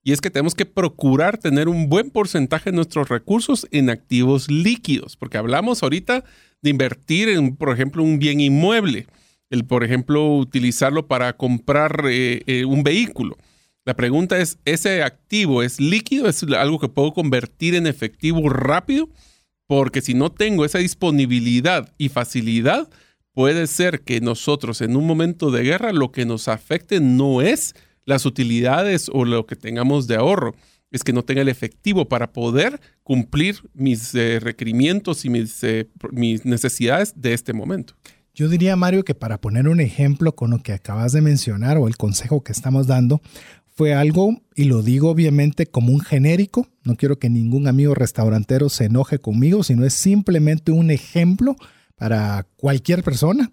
Y es que tenemos que procurar tener un buen porcentaje de nuestros recursos en activos líquidos, porque hablamos ahorita de invertir en, por ejemplo, un bien inmueble, el, por ejemplo, utilizarlo para comprar eh, eh, un vehículo. La pregunta es, ¿ese activo es líquido? ¿Es algo que puedo convertir en efectivo rápido? Porque si no tengo esa disponibilidad y facilidad, puede ser que nosotros en un momento de guerra lo que nos afecte no es las utilidades o lo que tengamos de ahorro. Es que no tenga el efectivo para poder cumplir mis eh, requerimientos y mis, eh, mis necesidades de este momento. Yo diría, Mario, que para poner un ejemplo con lo que acabas de mencionar o el consejo que estamos dando, fue algo, y lo digo obviamente como un genérico, no quiero que ningún amigo restaurantero se enoje conmigo, sino es simplemente un ejemplo para cualquier persona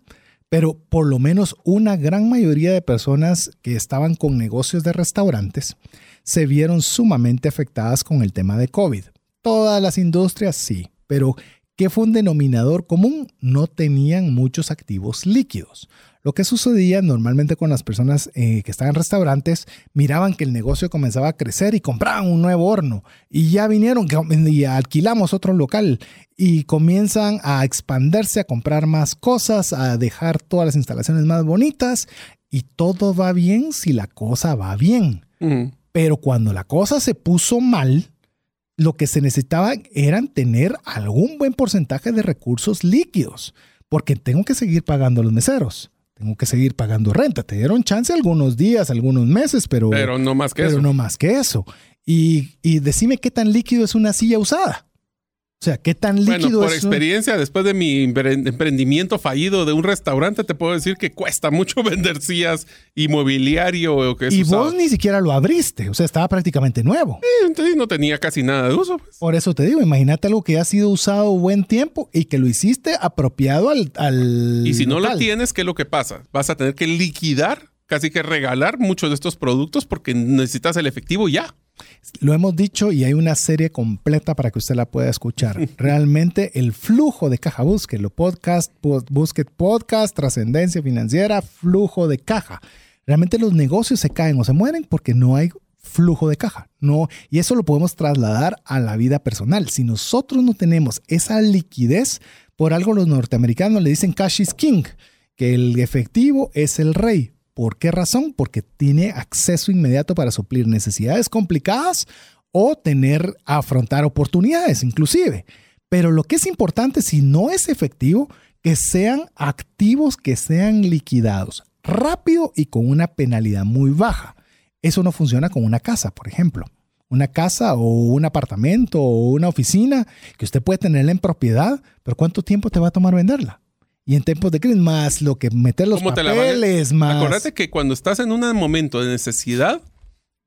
pero por lo menos una gran mayoría de personas que estaban con negocios de restaurantes se vieron sumamente afectadas con el tema de COVID. Todas las industrias sí, pero ¿qué fue un denominador común? No tenían muchos activos líquidos. Lo que sucedía normalmente con las personas eh, que estaban en restaurantes, miraban que el negocio comenzaba a crecer y compraban un nuevo horno y ya vinieron y alquilamos otro local y comienzan a expandirse, a comprar más cosas, a dejar todas las instalaciones más bonitas y todo va bien si la cosa va bien. Pero cuando la cosa se puso mal, lo que se necesitaba eran tener algún buen porcentaje de recursos líquidos, porque tengo que seguir pagando los meseros tengo que seguir pagando renta. Te dieron chance algunos días, algunos meses, pero, pero no más que pero eso. no más que eso. Y, y decime qué tan líquido es una silla usada. O sea, ¿qué tan líquido bueno, por experiencia, después de mi emprendimiento fallido de un restaurante, te puedo decir que cuesta mucho vender sillas inmobiliario. O que y vos ni siquiera lo abriste, o sea, estaba prácticamente nuevo. Eh, entonces no tenía casi nada de uso. Pues. Por eso te digo, imagínate algo que ha sido usado buen tiempo y que lo hiciste apropiado al... al y si no lo tienes, ¿qué es lo que pasa? Vas a tener que liquidar, casi que regalar muchos de estos productos porque necesitas el efectivo ya. Lo hemos dicho y hay una serie completa para que usted la pueda escuchar. Realmente el flujo de caja, lo podcast, busque podcast, trascendencia financiera, flujo de caja. Realmente los negocios se caen o se mueren porque no hay flujo de caja. No, y eso lo podemos trasladar a la vida personal. Si nosotros no tenemos esa liquidez, por algo los norteamericanos le dicen cash is king, que el efectivo es el rey. ¿Por qué razón? Porque tiene acceso inmediato para suplir necesidades complicadas o tener, afrontar oportunidades inclusive. Pero lo que es importante, si no es efectivo, que sean activos que sean liquidados rápido y con una penalidad muy baja. Eso no funciona con una casa, por ejemplo. Una casa o un apartamento o una oficina que usted puede tenerla en propiedad, pero ¿cuánto tiempo te va a tomar venderla? Y en tiempos de crisis, más lo que meter los papeles, más... Acuérdate que cuando estás en un momento de necesidad,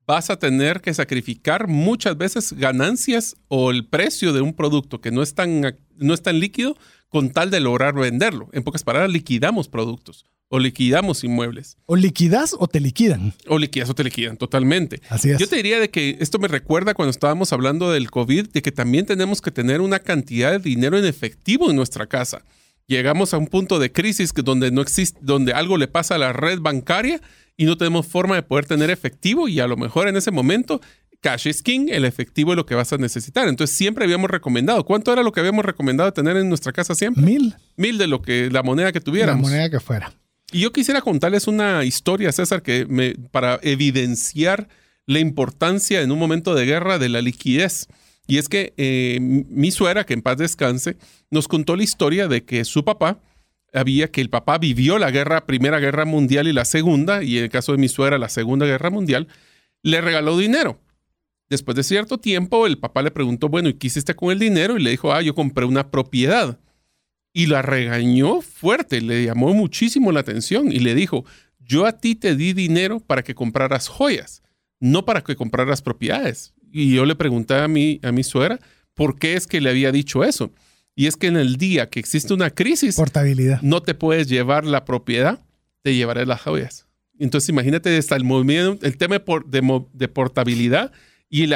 vas a tener que sacrificar muchas veces ganancias o el precio de un producto que no es tan, no es tan líquido con tal de lograr venderlo. En pocas palabras, liquidamos productos o liquidamos inmuebles. O liquidas o te liquidan. O liquidas o te liquidan, totalmente. Así es. Yo te diría de que esto me recuerda cuando estábamos hablando del COVID, de que también tenemos que tener una cantidad de dinero en efectivo en nuestra casa llegamos a un punto de crisis donde no existe, donde algo le pasa a la red bancaria y no tenemos forma de poder tener efectivo y a lo mejor en ese momento cash is king, el efectivo es lo que vas a necesitar. Entonces siempre habíamos recomendado. ¿Cuánto era lo que habíamos recomendado tener en nuestra casa siempre? Mil. Mil de lo que la moneda que tuviéramos. La moneda que fuera. Y yo quisiera contarles una historia, César, que me, para evidenciar la importancia en un momento de guerra de la liquidez. Y es que eh, mi suegra, que en paz descanse, nos contó la historia de que su papá había que el papá vivió la primera guerra mundial y la segunda, y en el caso de mi suegra, la segunda guerra mundial, le regaló dinero. Después de cierto tiempo, el papá le preguntó, bueno, ¿y qué hiciste con el dinero? Y le dijo, ah, yo compré una propiedad. Y la regañó fuerte, le llamó muchísimo la atención y le dijo, yo a ti te di dinero para que compraras joyas, no para que compraras propiedades. Y yo le pregunté a mi, a mi suegra por qué es que le había dicho eso. Y es que en el día que existe una crisis, portabilidad. no te puedes llevar la propiedad, te llevaré las joyas. Entonces imagínate hasta el movimiento, el tema de, portabilidad y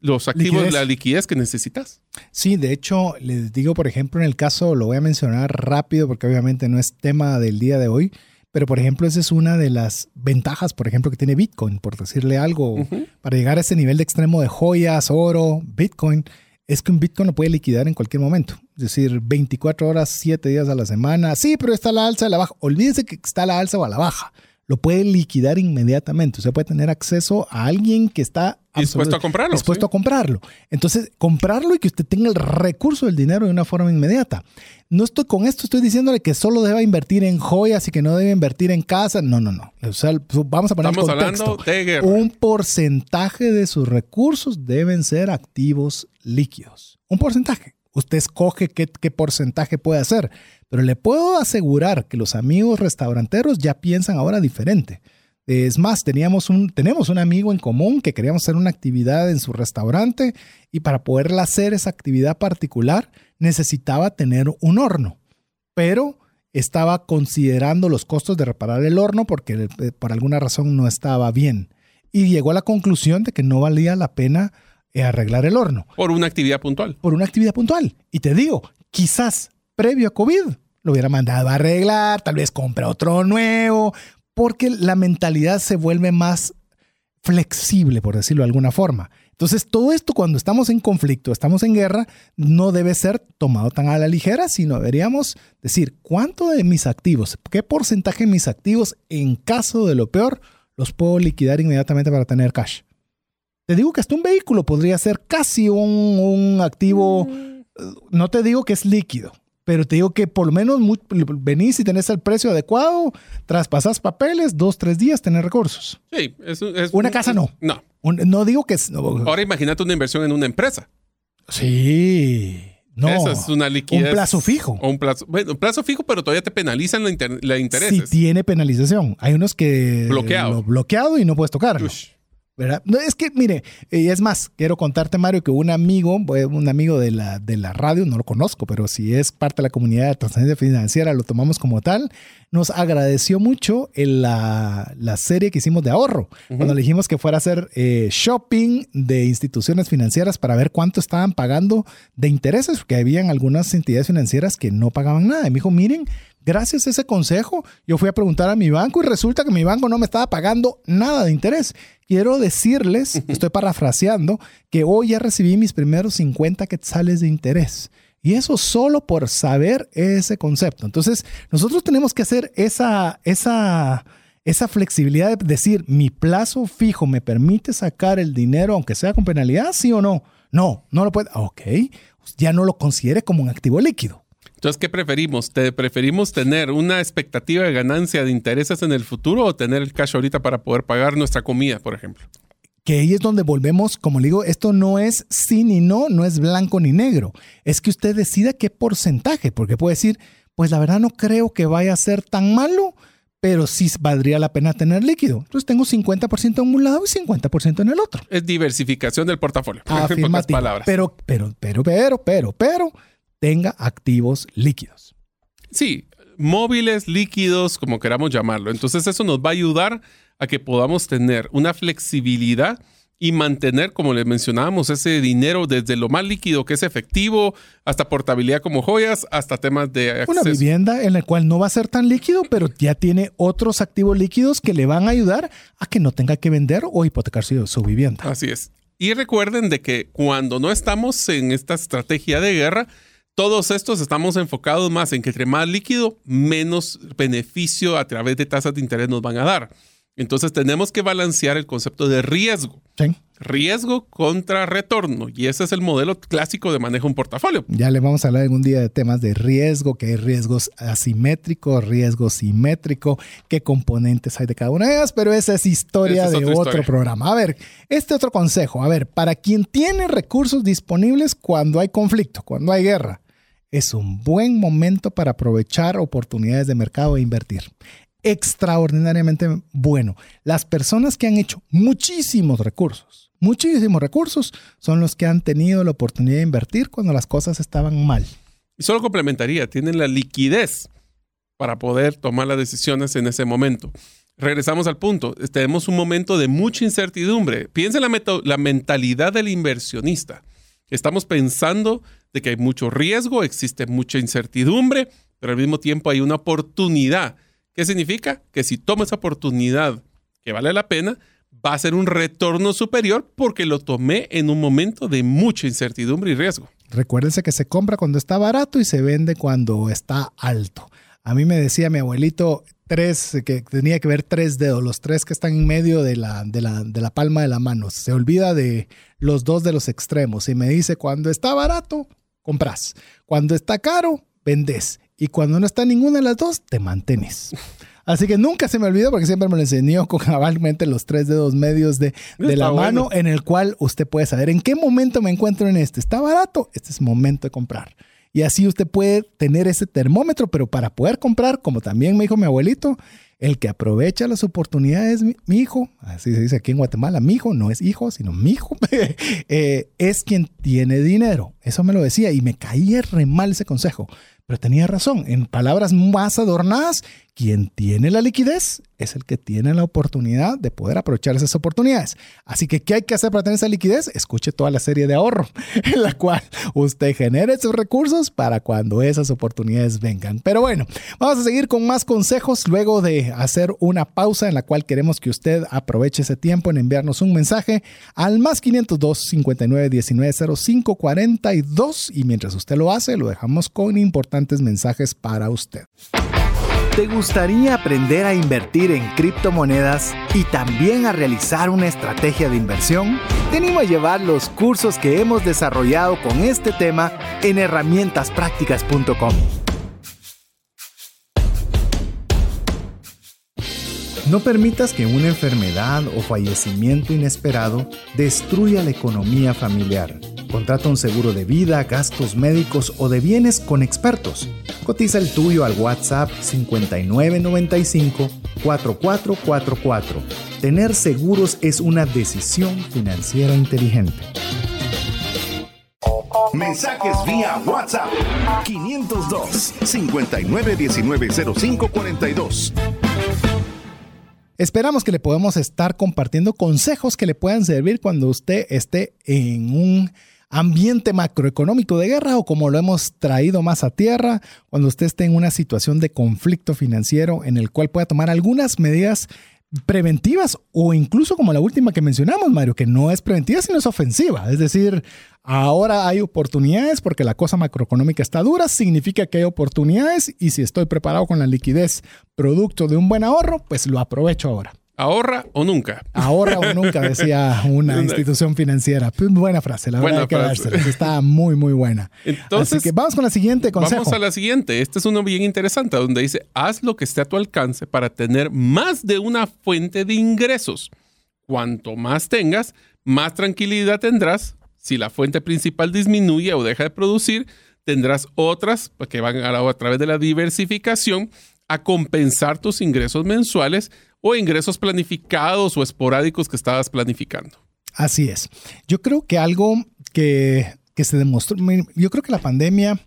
los activos, de la liquidez que necesitas. Sí, de hecho, les digo, por ejemplo, en el caso, lo voy a mencionar rápido porque obviamente no es tema del día de hoy, pero por ejemplo, esa es una de las ventajas, por ejemplo, que tiene Bitcoin, por decirle algo, para llegar a ese nivel de extremo de joyas, oro, Bitcoin, es que un Bitcoin lo puede liquidar en cualquier momento. Es decir, 24 horas, 7 días a la semana. Sí, pero está la alza, a la baja. Olvídese que está a la alza o a la baja lo puede liquidar inmediatamente. Usted puede tener acceso a alguien que está dispuesto a comprarlo. Dispuesto a comprarlo. Entonces, comprarlo y que usted tenga el recurso del dinero de una forma inmediata. No estoy con esto, estoy diciéndole que solo deba invertir en joyas y que no debe invertir en casa. No, no, no. O sea, vamos a poner Estamos hablando de Un porcentaje de sus recursos deben ser activos líquidos. Un porcentaje. Usted escoge qué, qué porcentaje puede hacer. Pero le puedo asegurar que los amigos restauranteros ya piensan ahora diferente. Es más, teníamos un, tenemos un amigo en común que queríamos hacer una actividad en su restaurante y para poderla hacer esa actividad particular necesitaba tener un horno. Pero estaba considerando los costos de reparar el horno porque eh, por alguna razón no estaba bien. Y llegó a la conclusión de que no valía la pena eh, arreglar el horno. Por una actividad puntual. Por una actividad puntual. Y te digo, quizás previo a COVID. Lo hubiera mandado a arreglar, tal vez compra otro nuevo, porque la mentalidad se vuelve más flexible, por decirlo de alguna forma. Entonces, todo esto cuando estamos en conflicto, estamos en guerra, no debe ser tomado tan a la ligera, sino deberíamos decir cuánto de mis activos, qué porcentaje de mis activos, en caso de lo peor, los puedo liquidar inmediatamente para tener cash. Te digo que hasta un vehículo podría ser casi un, un activo, mm. no te digo que es líquido, pero te digo que por lo menos venís y tenés el precio adecuado, traspasás papeles, dos, tres días, tenés recursos. Sí, es, una casa no. No. no digo que es. Ahora imagínate una inversión en una empresa. Sí. No. Esa es una liquidez. Un plazo fijo. un plazo, bueno, un plazo fijo, pero todavía te penalizan la, inter, la intereses. Sí tiene penalización. Hay unos que. Bloqueado. bloqueado y no puedes tocarlo. ¿Verdad? No, es que, mire, y es más, quiero contarte, Mario, que un amigo, un amigo de la, de la radio, no lo conozco, pero si es parte de la comunidad de trascendencia financiera, lo tomamos como tal, nos agradeció mucho en la, la serie que hicimos de ahorro, cuando le dijimos que fuera a hacer eh, shopping de instituciones financieras para ver cuánto estaban pagando de intereses, porque habían algunas entidades financieras que no pagaban nada. Y me dijo, miren, Gracias a ese consejo, yo fui a preguntar a mi banco y resulta que mi banco no me estaba pagando nada de interés. Quiero decirles, estoy parafraseando, que hoy ya recibí mis primeros 50 quetzales de interés. Y eso solo por saber ese concepto. Entonces, nosotros tenemos que hacer esa, esa, esa flexibilidad de decir, mi plazo fijo me permite sacar el dinero, aunque sea con penalidad, sí o no. No, no lo puede. Ok, ya no lo considere como un activo líquido. Entonces, ¿qué preferimos? ¿Te preferimos tener una expectativa de ganancia de intereses en el futuro o tener el cash ahorita para poder pagar nuestra comida, por ejemplo? Que ahí es donde volvemos, como le digo, esto no es sí ni no, no es blanco ni negro. Es que usted decida qué porcentaje, porque puede decir, pues la verdad no creo que vaya a ser tan malo, pero sí valdría la pena tener líquido. Entonces tengo 50% en un lado y 50% en el otro. Es diversificación del portafolio. En pocas palabras. Pero, pero, pero, pero, pero, pero, tenga activos líquidos. Sí, móviles, líquidos, como queramos llamarlo. Entonces eso nos va a ayudar a que podamos tener una flexibilidad y mantener, como les mencionábamos, ese dinero desde lo más líquido que es efectivo, hasta portabilidad como joyas, hasta temas de acceso. Una vivienda en la cual no va a ser tan líquido, pero ya tiene otros activos líquidos que le van a ayudar a que no tenga que vender o hipotecar su, su vivienda. Así es. Y recuerden de que cuando no estamos en esta estrategia de guerra, todos estos estamos enfocados más en que entre más líquido, menos beneficio a través de tasas de interés nos van a dar. Entonces tenemos que balancear el concepto de riesgo. Riesgo contra retorno. Y ese es el modelo clásico de manejo de un portafolio. Ya le vamos a hablar algún día de temas de riesgo, que hay riesgos asimétricos, riesgo simétrico, qué componentes hay de cada una de ellas, pero esa es historia de otro programa. A ver, este otro consejo, a ver, para quien tiene recursos disponibles cuando hay conflicto, cuando hay guerra, es un buen momento para aprovechar oportunidades de mercado e invertir. Extraordinariamente bueno. Las personas que han hecho muchísimos recursos, muchísimos recursos, son los que han tenido la oportunidad de invertir cuando las cosas estaban mal. Y solo complementaría, tienen la liquidez para poder tomar las decisiones en ese momento. Regresamos al punto. Tenemos un momento de mucha incertidumbre. Piensa en la, la mentalidad del inversionista. Estamos pensando que hay mucho riesgo, existe mucha incertidumbre, pero al mismo tiempo hay una oportunidad ¿Qué significa? Que si toma esa oportunidad que vale la pena, va a ser un retorno superior porque lo tomé en un momento de mucha incertidumbre y riesgo. Recuérdense que se compra cuando está barato y se vende cuando está alto. A mí me decía mi abuelito tres, que tenía que ver tres dedos, los tres que están en medio de la, de la, de la palma de la mano. Se olvida de los dos de los extremos y me dice, cuando está barato, compras. Cuando está caro, vendes. Y cuando no está ninguna de las dos, te mantienes. Así que nunca se me olvidó porque siempre me lo enseñó con cabalmente los tres dedos medios de, de la mano en el cual usted puede saber en qué momento me encuentro en este. ¿Está barato? Este es momento de comprar. Y así usted puede tener ese termómetro, pero para poder comprar, como también me dijo mi abuelito, el que aprovecha las oportunidades, mi, hijo, así se dice aquí en Guatemala, mi hijo, no es hijo, sino mi hijo, eh, es quien tiene dinero. Eso me lo decía y me caía re mal ese consejo. Pero tenía razón, en palabras más adornadas, quien tiene la liquidez es el que tiene la oportunidad de poder aprovechar esas oportunidades. Así que, ¿qué hay que hacer para tener esa liquidez? Escuche toda la serie de ahorro, en la cual usted genere esos recursos para cuando esas oportunidades vengan. Pero bueno, vamos a seguir con más consejos luego de hacer una pausa en la cual queremos que usted aproveche ese tiempo en enviarnos un mensaje al más 502 59 19 05 42 y mientras usted lo hace, lo dejamos con importantes mensajes para usted. ¿Te gustaría aprender a invertir en criptomonedas y también a realizar una estrategia de inversión? Te animo a llevar los cursos que hemos desarrollado con este tema en herramientasprácticas.com. No permitas que una enfermedad o fallecimiento inesperado destruya la economía familiar. Contrata un seguro de vida, gastos médicos o de bienes con expertos. Cotiza el tuyo al WhatsApp 5995 4444. Tener seguros es una decisión financiera inteligente. Mensajes vía WhatsApp 502 59190542. Esperamos que le podamos estar compartiendo consejos que le puedan servir cuando usted esté en un ambiente macroeconómico de guerra o como lo hemos traído más a tierra, cuando usted esté en una situación de conflicto financiero en el cual pueda tomar algunas medidas preventivas o incluso como la última que mencionamos, Mario, que no es preventiva sino es ofensiva. Es decir, ahora hay oportunidades porque la cosa macroeconómica está dura, significa que hay oportunidades y si estoy preparado con la liquidez producto de un buen ahorro, pues lo aprovecho ahora. Ahorra o nunca. Ahorra o nunca, decía una institución financiera. Buena frase, la verdad que Está muy, muy buena. Entonces, Así que vamos con la siguiente consejo. Vamos a la siguiente. Este es uno bien interesante, donde dice, haz lo que esté a tu alcance para tener más de una fuente de ingresos. Cuanto más tengas, más tranquilidad tendrás. Si la fuente principal disminuye o deja de producir, tendrás otras que van a, a través de la diversificación a compensar tus ingresos mensuales o ingresos planificados o esporádicos que estabas planificando. Así es. Yo creo que algo que, se demostró, yo creo que la pandemia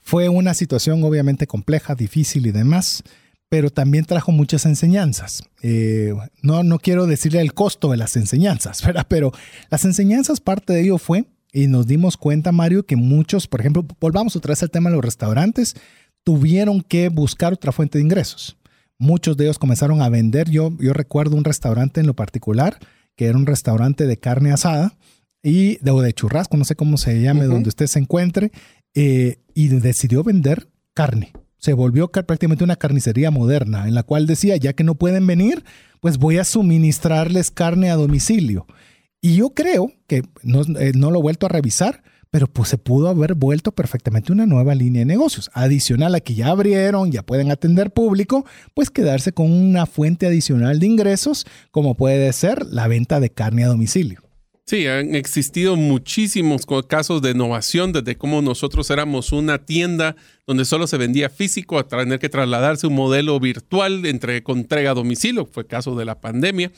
fue una situación obviamente compleja, difícil y demás, pero también trajo muchas enseñanzas. Eh, no, no quiero decirle el costo de las enseñanzas, ¿verdad? pero las enseñanzas, parte de ello fue, y nos dimos cuenta, Mario, que muchos, por ejemplo, volvamos otra vez al tema de los restaurantes, tuvieron que buscar otra fuente de ingresos. Muchos de ellos comenzaron a vender. Yo, yo recuerdo un restaurante en lo particular, que era un restaurante de carne asada y de, o de churrasco, no sé cómo se llame, donde usted se encuentre, eh, y decidió vender carne. Se volvió prácticamente una carnicería moderna, en la cual decía, ya que no pueden venir, pues voy a suministrarles carne a domicilio. Y yo creo que no, eh, no lo he vuelto a revisar, pero pues se pudo haber vuelto perfectamente una nueva línea de negocios. Adicional a que ya abrieron, ya pueden atender público, pues quedarse con una fuente adicional de ingresos, como puede ser la venta de carne a domicilio. Sí, han existido muchísimos casos de innovación, desde cómo nosotros éramos una tienda donde solo se vendía físico a tener que trasladarse un modelo virtual entre entrega a domicilio, fue caso de la pandemia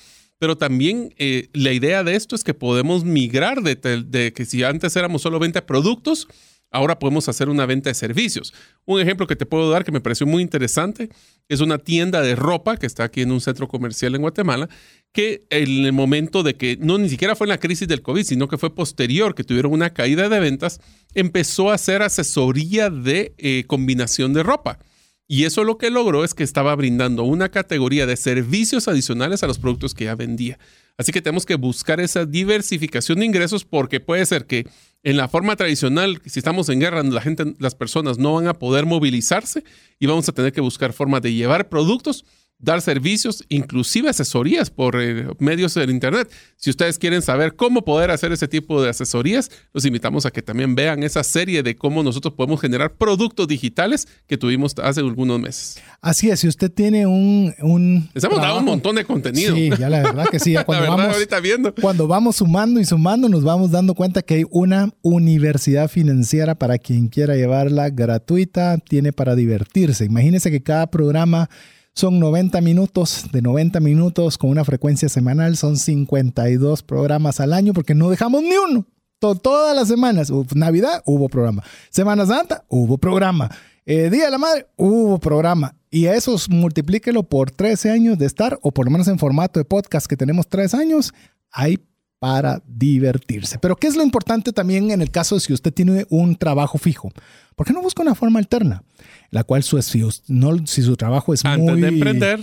pero también eh, la idea de esto es que podemos migrar de, que si antes éramos solo venta de productos, ahora podemos hacer una venta de servicios. Un ejemplo que te puedo dar que me pareció muy interesante es una tienda de ropa que está aquí en un centro comercial en Guatemala, que en el momento de que no ni siquiera fue en la crisis del COVID, sino que fue posterior, que tuvieron una caída de ventas, empezó a hacer asesoría de eh, combinación de ropa Y eso lo que logró es que estaba brindando una categoría de servicios adicionales a los productos que ya vendía. Así que tenemos que buscar esa diversificación de ingresos porque puede ser que en la forma tradicional, si estamos en guerra, la gente, las personas no van a poder movilizarse y vamos a tener que buscar formas de llevar productos dar servicios, inclusive asesorías por eh, medios del Internet. Si ustedes quieren saber cómo poder hacer ese tipo de asesorías, los invitamos a que también vean esa serie de cómo nosotros podemos generar productos digitales que tuvimos hace algunos meses. Así es, si usted tiene un... un Les hemos dado un montón de contenido. Sí, ya la verdad que sí. cuando, vamos, viendo. cuando vamos sumando y sumando, nos vamos dando cuenta que hay una universidad financiera para quien quiera llevarla gratuita, tiene para divertirse. Imagínese que cada programa son 90 minutos, de 90 minutos con una frecuencia semanal, son 52 programas al año porque no dejamos ni uno. todas las semanas, Navidad hubo programa, Semana Santa hubo programa, eh, Día de la Madre hubo programa. Y a esos multiplíquelo por 13 años de estar, o por lo menos en formato de podcast que tenemos 3 años, hay para divertirse. Pero ¿qué es lo importante también en el caso de si usted tiene un trabajo fijo? ¿Por qué no busca una forma alterna? La cual su, si, no, si su trabajo es antes muy... de emprender.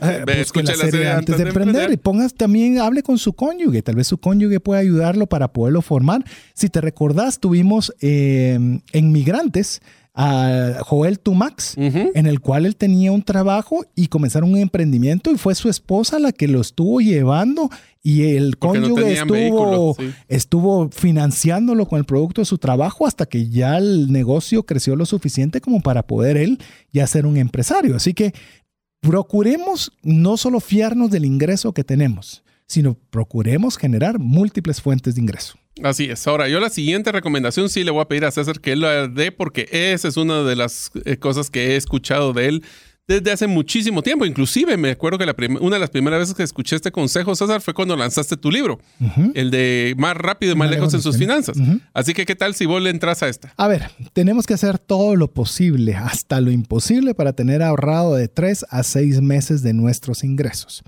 Eh, busque la serie antes, de, emprender, y pongas también, hable con su cónyuge. Tal vez su cónyuge pueda ayudarlo para poderlo formar. Si te recordás, tuvimos eh, en Migrantes a Joel Tumax, en el cual él tenía un trabajo y comenzaron un emprendimiento y fue su esposa la que lo estuvo llevando y el cónyuge estuvo, estuvo financiándolo con el producto de su trabajo hasta que ya el negocio creció lo suficiente como para poder él ya ser un empresario. Así que procuremos no solo fiarnos del ingreso que tenemos, sino procuremos generar múltiples fuentes de ingreso. Así es. Ahora, yo la siguiente recomendación sí le voy a pedir a César que él la dé porque esa es una de las eh, cosas que he escuchado de él desde hace muchísimo tiempo. Inclusive me acuerdo que la una de las primeras veces que escuché este consejo, César, fue cuando lanzaste tu libro, el de Más rápido y más, lejos, en sus finanzas. Así que, ¿qué tal si vos le entras a esta? A ver, tenemos que hacer todo lo posible, hasta lo imposible, para tener ahorrado de tres a seis meses de nuestros ingresos.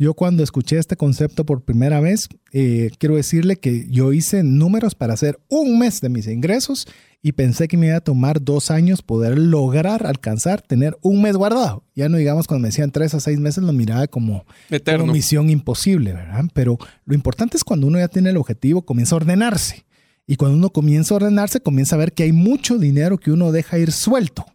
Yo cuando escuché este concepto por primera vez, eh, quiero decirle que yo hice números para hacer un mes de mis ingresos y pensé que me iba a tomar dos años poder lograr alcanzar, tener un mes guardado. Ya no digamos cuando me decían tres a seis meses, lo miraba como, una misión imposible, ¿verdad? Pero lo importante es cuando uno ya tiene el objetivo, comienza a ordenarse. Y cuando uno comienza a ordenarse, comienza a ver que hay mucho dinero que uno deja ir suelto.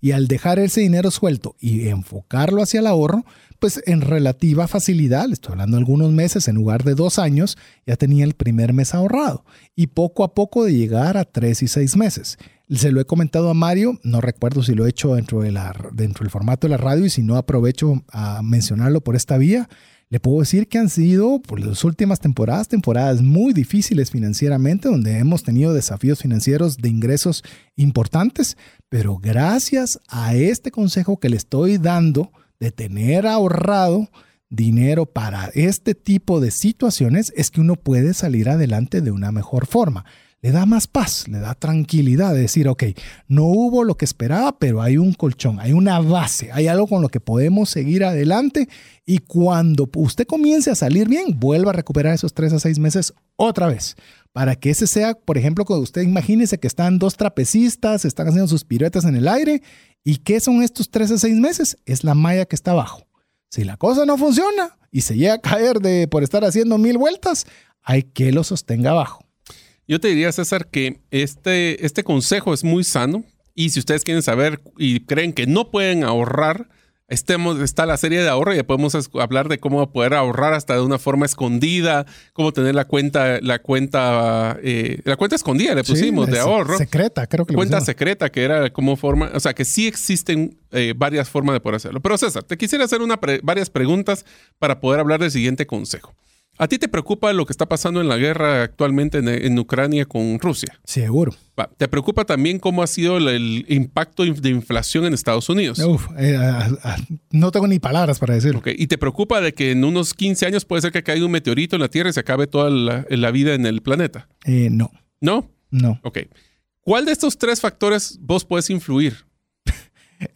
Y al dejar ese dinero suelto y enfocarlo hacia el ahorro, pues en relativa facilidad, le estoy hablando algunos meses, en lugar de dos años, ya tenía el primer mes ahorrado. Y poco a poco de llegar a tres y seis meses. Se lo he comentado a Mario, no recuerdo si lo he hecho dentro, de dentro del formato de la radio y si no aprovecho a mencionarlo por esta vía. Le puedo decir que han sido por las últimas temporadas, temporadas muy difíciles financieramente, donde hemos tenido desafíos financieros de ingresos importantes, pero gracias a este consejo que le estoy dando, de tener ahorrado dinero para este tipo de situaciones es que uno puede salir adelante de una mejor forma. Le da más paz, le da tranquilidad de decir, ok, no hubo lo que esperaba, pero hay un colchón, hay una base, hay algo con lo que podemos seguir adelante y cuando usted comience a salir bien, vuelva a recuperar esos tres a seis meses otra vez. Para que ese sea, por ejemplo, cuando usted imagínese que están dos trapecistas, están haciendo sus piruetas en el aire ¿Y qué son estos tres a seis meses? Es la malla que está abajo. Si la cosa no funciona y se llega a caer de, por estar haciendo mil vueltas, hay que lo sostenga abajo. Yo te diría, César, que este, este consejo es muy sano y si ustedes quieren saber y creen que no pueden ahorrar, Estemos, está la serie de ahorro y ya podemos hablar de cómo poder ahorrar hasta de una forma escondida, cómo tener la cuenta, la cuenta, eh, la cuenta escondida le pusimos de ahorro. Secreta, creo que Cuenta secreta, que era como forma, o sea que sí existen eh, varias formas de poder hacerlo. Pero César, te quisiera hacer una varias preguntas para poder hablar del siguiente consejo. ¿A ti te preocupa lo que está pasando en la guerra actualmente en, Ucrania con Rusia? Seguro. ¿Te preocupa también cómo ha sido el, impacto de inflación en Estados Unidos? Uf, eh, no tengo ni palabras para decirlo. ¿Y te preocupa de que en unos 15 años puede ser que caiga un meteorito en la Tierra y se acabe toda la, vida en el planeta? Eh, no. ¿No? No. Ok. ¿Cuál de estos tres factores vos puedes influir?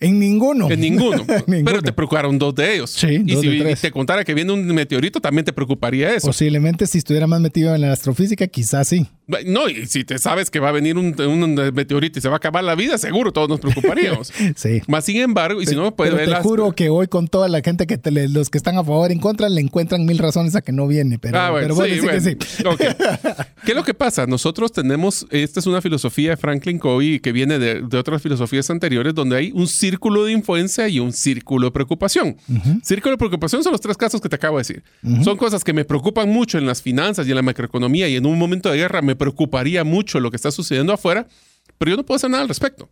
En ninguno. En ninguno. Ninguno. Pero te preocuparon dos de ellos. Sí, y dos si de tres. te contara que viene un meteorito, también te preocuparía eso. Posiblemente si estuviera más metido en la astrofísica, quizás sí. No, y si te sabes que va a venir un, un meteorito y se va a acabar la vida, seguro todos nos preocuparíamos. Sí. Más sin embargo, y si no, puede Pero ver te las- juro que hoy con toda la gente que te le- los que están a favor y en contra le encuentran mil razones a que no viene. Pero, Ah, bueno, pero bueno, sí, sí que bueno. sí. Ok. ¿Qué es lo que pasa? Nosotros tenemos, esta es una filosofía de Franklin Covey que viene de, de otras filosofías anteriores donde hay un círculo de influencia y un círculo de preocupación. Círculo de preocupación son los tres casos que te acabo de decir. Son cosas que me preocupan mucho en las finanzas y en la macroeconomía y en un momento de guerra me preocuparía mucho lo que está sucediendo afuera, pero yo no puedo hacer nada al respecto.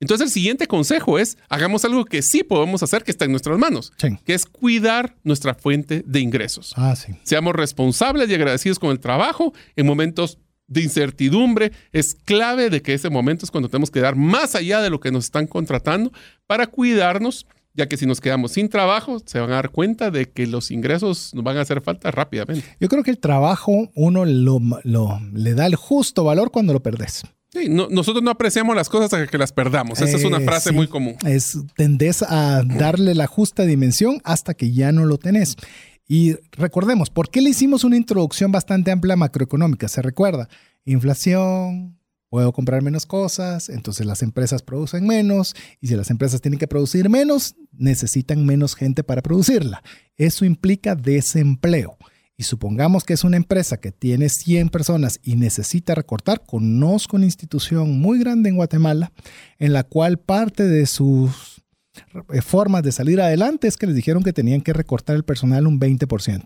Entonces el siguiente consejo es, hagamos algo que sí podemos hacer, que está en nuestras manos, Sí. que es cuidar nuestra fuente de ingresos. Ah, sí. Seamos responsables y agradecidos con el trabajo en momentos de incertidumbre. Es clave de que ese momento es cuando tenemos que dar más allá de lo que nos están contratando para cuidarnos, ya que si nos quedamos sin trabajo, se van a dar cuenta de que los ingresos nos van a hacer falta rápidamente. Yo creo que el trabajo uno lo, lo- le da el justo valor cuando lo perdes. Sí, no- nosotros no apreciamos las cosas hasta que las perdamos. Esa es una Eh, frase sí. muy común. Es tendés a darle la justa dimensión hasta que ya no lo tenés. Y recordemos, ¿por qué le hicimos una introducción bastante amplia macroeconómica? Se recuerda, inflación, puedo comprar menos cosas, entonces las empresas producen menos, y si las empresas tienen que producir menos, necesitan menos gente para producirla. Eso implica desempleo. Y supongamos que es una empresa que tiene 100 personas y necesita recortar, conozco una institución muy grande en Guatemala en la cual parte de sus formas de salir adelante es que les dijeron que tenían que recortar el personal un 20%.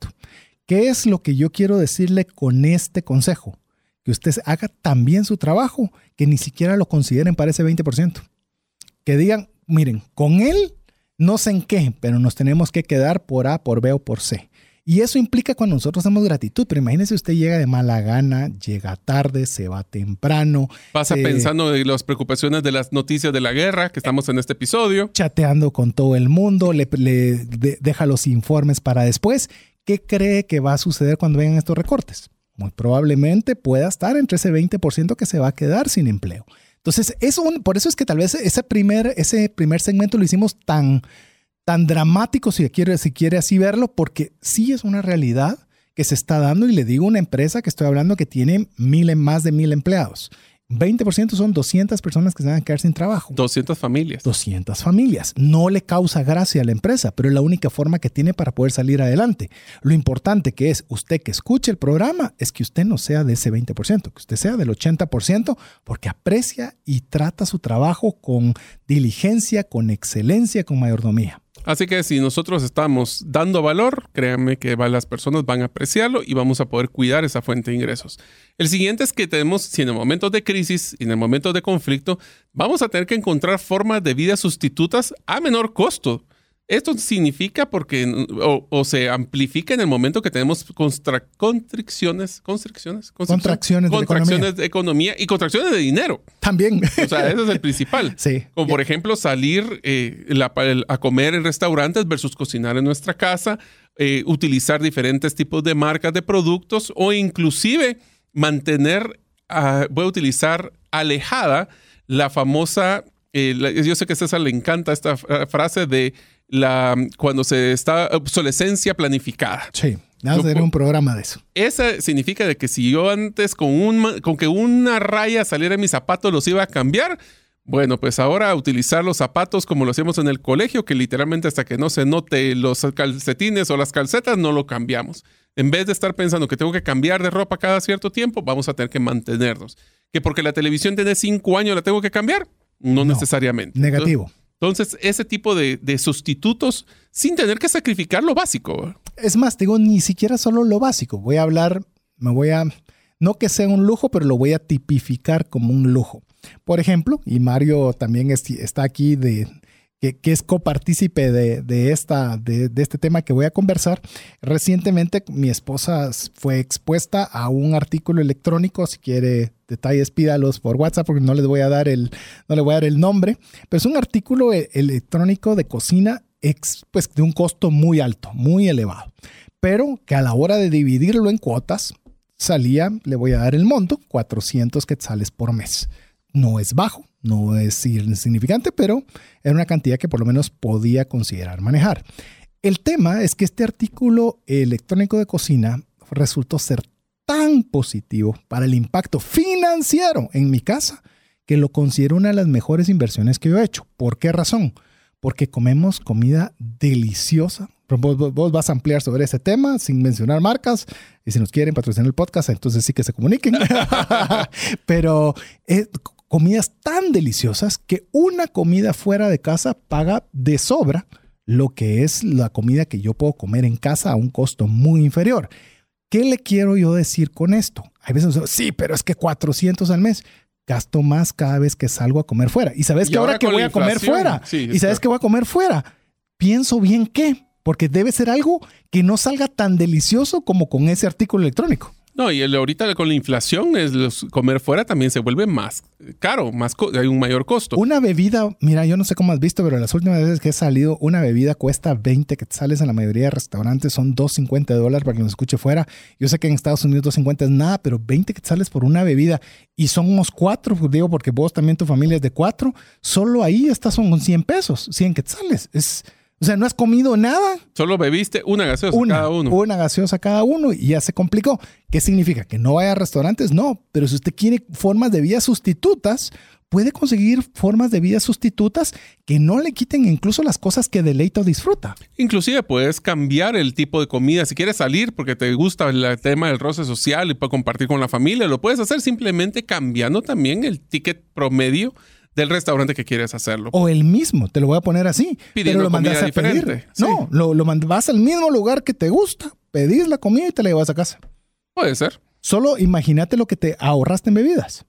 ¿Qué es lo que yo quiero decirle con este consejo? Que usted haga tan bien su trabajo que ni siquiera lo consideren para ese 20%. Que digan, miren, con él no sé en qué, pero nos tenemos que quedar por A, por B o por C. Y eso implica cuando nosotros damos gratitud, pero imagínese usted llega de mala gana, llega tarde, se va temprano, Pasa Sí. pensando en las preocupaciones de las noticias de la guerra que estamos en este episodio. chateando con todo el mundo, le, le de- deja los informes para después. ¿Qué cree que va a suceder cuando vengan estos recortes? Muy probablemente pueda estar entre ese 20% que se va a quedar sin empleo. Entonces, eso, por eso es que tal vez ese primer, ese primer segmento lo hicimos tan, tan dramático, si quiere, si quiere así verlo, porque sí es una realidad que se está dando y le digo una empresa que estoy hablando que tiene mil, más de mil empleados. 20% son 200 personas que se van a quedar sin trabajo. 200 familias. 200 familias. No le causa gracia a la empresa, pero es la única forma que tiene para poder salir adelante. Lo importante que es usted que escuche el programa es que usted no sea de ese 20%, que usted sea del 80% porque aprecia y trata su trabajo con diligencia, con excelencia, con mayordomía. Así que si nosotros estamos dando valor, créanme que las personas van a apreciarlo y vamos a poder cuidar esa fuente de ingresos. El siguiente es que tenemos, si en el momento de crisis y en el momento de conflicto, vamos a tener que encontrar formas de vida sustitutas a menor costo. Esto significa porque o, o se amplifica en el momento que tenemos constra- constricciones, constricciones, Contracciones de la contracciones de economía y contracciones de dinero. También. O sea, ese es el principal. Sí. Como por ejemplo salir eh, la- el- a comer en restaurantes versus cocinar en nuestra casa, eh, utilizar diferentes tipos de marcas de productos o inclusive mantener, ah, voy a utilizar alejada la famosa, eh, la- yo sé que a César le encanta esta fra- frase de la cuando se está obsolescencia planificada. Sí. Vamos a pu- un programa de eso. Esa significa de que si yo antes con, un, con que una raya saliera en mis zapatos los iba a cambiar, bueno, pues ahora utilizar los zapatos como lo hacíamos en el colegio, que literalmente hasta que no se note los calcetines o las calcetas, no lo cambiamos. En vez de estar pensando que tengo que cambiar de ropa cada cierto tiempo, vamos a tener que mantenernos. Que porque la televisión tiene cinco años la tengo que cambiar, no, No. necesariamente. Negativo. Entonces, ese tipo de, sustitutos sin tener que sacrificar lo básico. Es más, digo, ni siquiera solo lo básico. Voy a hablar, me voy a, no que sea un lujo, pero lo voy a tipificar como un lujo. Por ejemplo, y Mario también es- está aquí de, que, es copartícipe de, de, esta, de este tema que voy a conversar. Recientemente mi esposa fue expuesta a un artículo electrónico, si quiere detalles pídalos por WhatsApp porque no les voy a dar el, no le voy a dar el nombre, pero es un artículo e- electrónico de cocina ex- pues, de un costo muy alto, muy elevado, pero que a la hora de dividirlo en cuotas salía, le voy a dar el monto, 400 quetzales por mes. No es bajo, no es insignificante, pero era una cantidad que por lo menos podía considerar manejar. El tema es que este artículo electrónico de cocina resultó ser tan positivo para el impacto financiero en mi casa que lo considero una de las mejores inversiones que yo he hecho. ¿Por qué razón? Porque comemos comida deliciosa. Vos, vas a ampliar sobre ese tema sin mencionar marcas. Y si nos quieren patrocinar el podcast, entonces sí que se comuniquen. Pero eh, comidas tan deliciosas que una comida fuera de casa paga de sobra lo que es la comida que yo puedo comer en casa a un costo muy inferior. ¿Qué le quiero yo decir con esto? Hay veces, sí, pero es que 400 al mes. Gasto más cada vez que salgo a comer fuera. Y sabes que ahora, que voy a comer fuera. y sabes que voy a comer fuera. Pienso bien qué, porque debe ser algo que no salga tan delicioso como con ese artículo electrónico. No, y el, ahorita con la inflación, es comer fuera también se vuelve más caro, más hay un mayor costo. Una bebida, mira, yo no sé cómo has visto, pero las últimas veces que he salido, una bebida cuesta 20 que sales en la mayoría de restaurantes, son 2.50 dólares para que nos escuche fuera. Yo sé que en Estados Unidos 2.50 es nada, pero 20 que sales por una bebida y somos cuatro, digo, porque vos también tu familia es de cuatro, solo ahí estas son 100 pesos, 100 quetzales. Es o sea, no has comido nada. Solo bebiste una gaseosa cada uno. Una gaseosa cada uno y ya se complicó. ¿Qué significa? ¿Que no vaya a restaurantes? No, pero si usted quiere formas de vida sustitutas, puede conseguir formas de vida sustitutas que no le quiten incluso las cosas que deleita o disfruta. Inclusive puedes cambiar el tipo de comida. Si quieres salir porque te gusta el tema del roce social y para compartir con la familia, lo puedes hacer simplemente cambiando también el ticket promedio del restaurante que quieres hacerlo. O el mismo, te lo voy a poner así. pero lo mandas a pedir. No, lo, lo vas al mismo lugar que te gusta, pedís la comida y te la llevas a casa. Puede ser. Solo imagínate lo que te ahorraste en bebidas.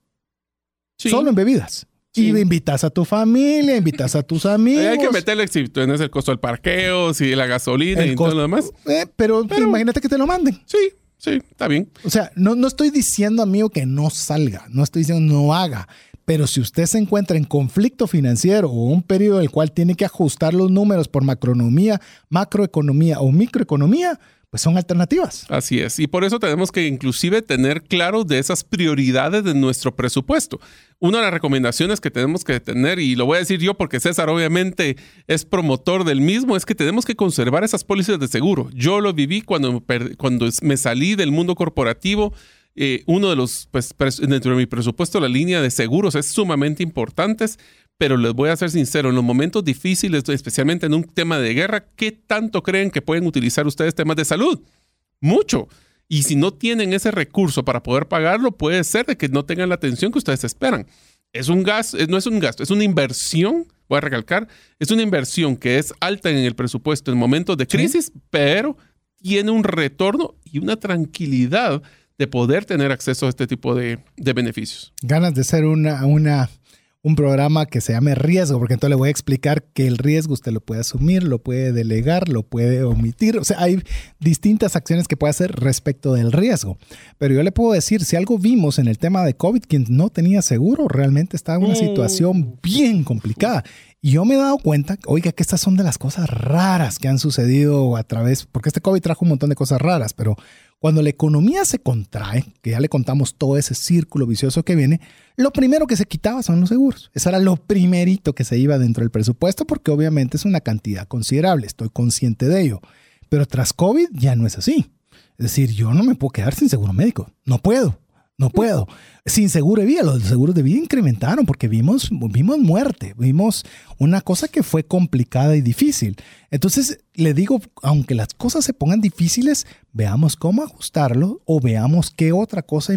Solo en bebidas. Y invitas a tu familia, invitas a tus amigos. hay que meterle en el costo del parqueo, si la gasolina y todo lo demás. Eh, pero, imagínate que te lo manden. Sí, sí, está bien. O sea, no, no estoy diciendo, amigo, que no salga. No estoy diciendo no haga. Pero si usted se encuentra en conflicto financiero o un periodo en el cual tiene que ajustar los números por macroeconomía, macroeconomía o microeconomía, pues son alternativas. Así es. Y por eso tenemos que inclusive tener claro de esas prioridades de nuestro presupuesto. Una de las recomendaciones que tenemos que tener, y lo voy a decir yo porque César obviamente es promotor del mismo, es que tenemos que conservar esas pólizas de seguro. Yo lo viví cuando, cuando me salí del mundo corporativo eh, uno de los, pues, dentro de mi presupuesto, la línea de seguros es sumamente importante, pero les voy a ser sincero, en los momentos difíciles, especialmente en un tema de guerra, ¿qué tanto creen que pueden utilizar ustedes temas de salud? Mucho. Y si no tienen ese recurso para poder pagarlo, puede ser de que no tengan la atención que ustedes esperan. Es un gasto, no es un gasto, es una inversión, voy a recalcar, es una inversión que es alta en el presupuesto en momentos de crisis, pero tiene un retorno y una tranquilidad de poder tener acceso a este tipo de, beneficios. Ganas de ser una, una, un programa que se llame riesgo, porque entonces le voy a explicar que el riesgo usted lo puede asumir, lo puede delegar, lo puede omitir. O sea, hay distintas acciones que puede hacer respecto del riesgo. Pero yo le puedo decir, si algo vimos en el tema de COVID, quien no tenía seguro realmente estaba en una mm. situación bien complicada. Y yo me he dado cuenta, oiga, que estas son de las cosas raras que han sucedido a través, porque este COVID trajo un montón de cosas raras, pero cuando la economía se contrae, que ya le contamos todo ese círculo vicioso que viene, lo primero que se quitaba son los seguros. Eso era lo primerito que se iba dentro del presupuesto porque obviamente es una cantidad considerable, estoy consciente de ello. Pero tras COVID ya no es así. Es decir, yo no me puedo quedar sin seguro médico, no puedo. No puedo. Sin seguro de vida, los seguros de vida incrementaron porque vimos, vimos muerte, vimos una cosa que fue complicada y difícil. Entonces, le digo, aunque las cosas se pongan difíciles, veamos cómo ajustarlo o veamos qué otra cosa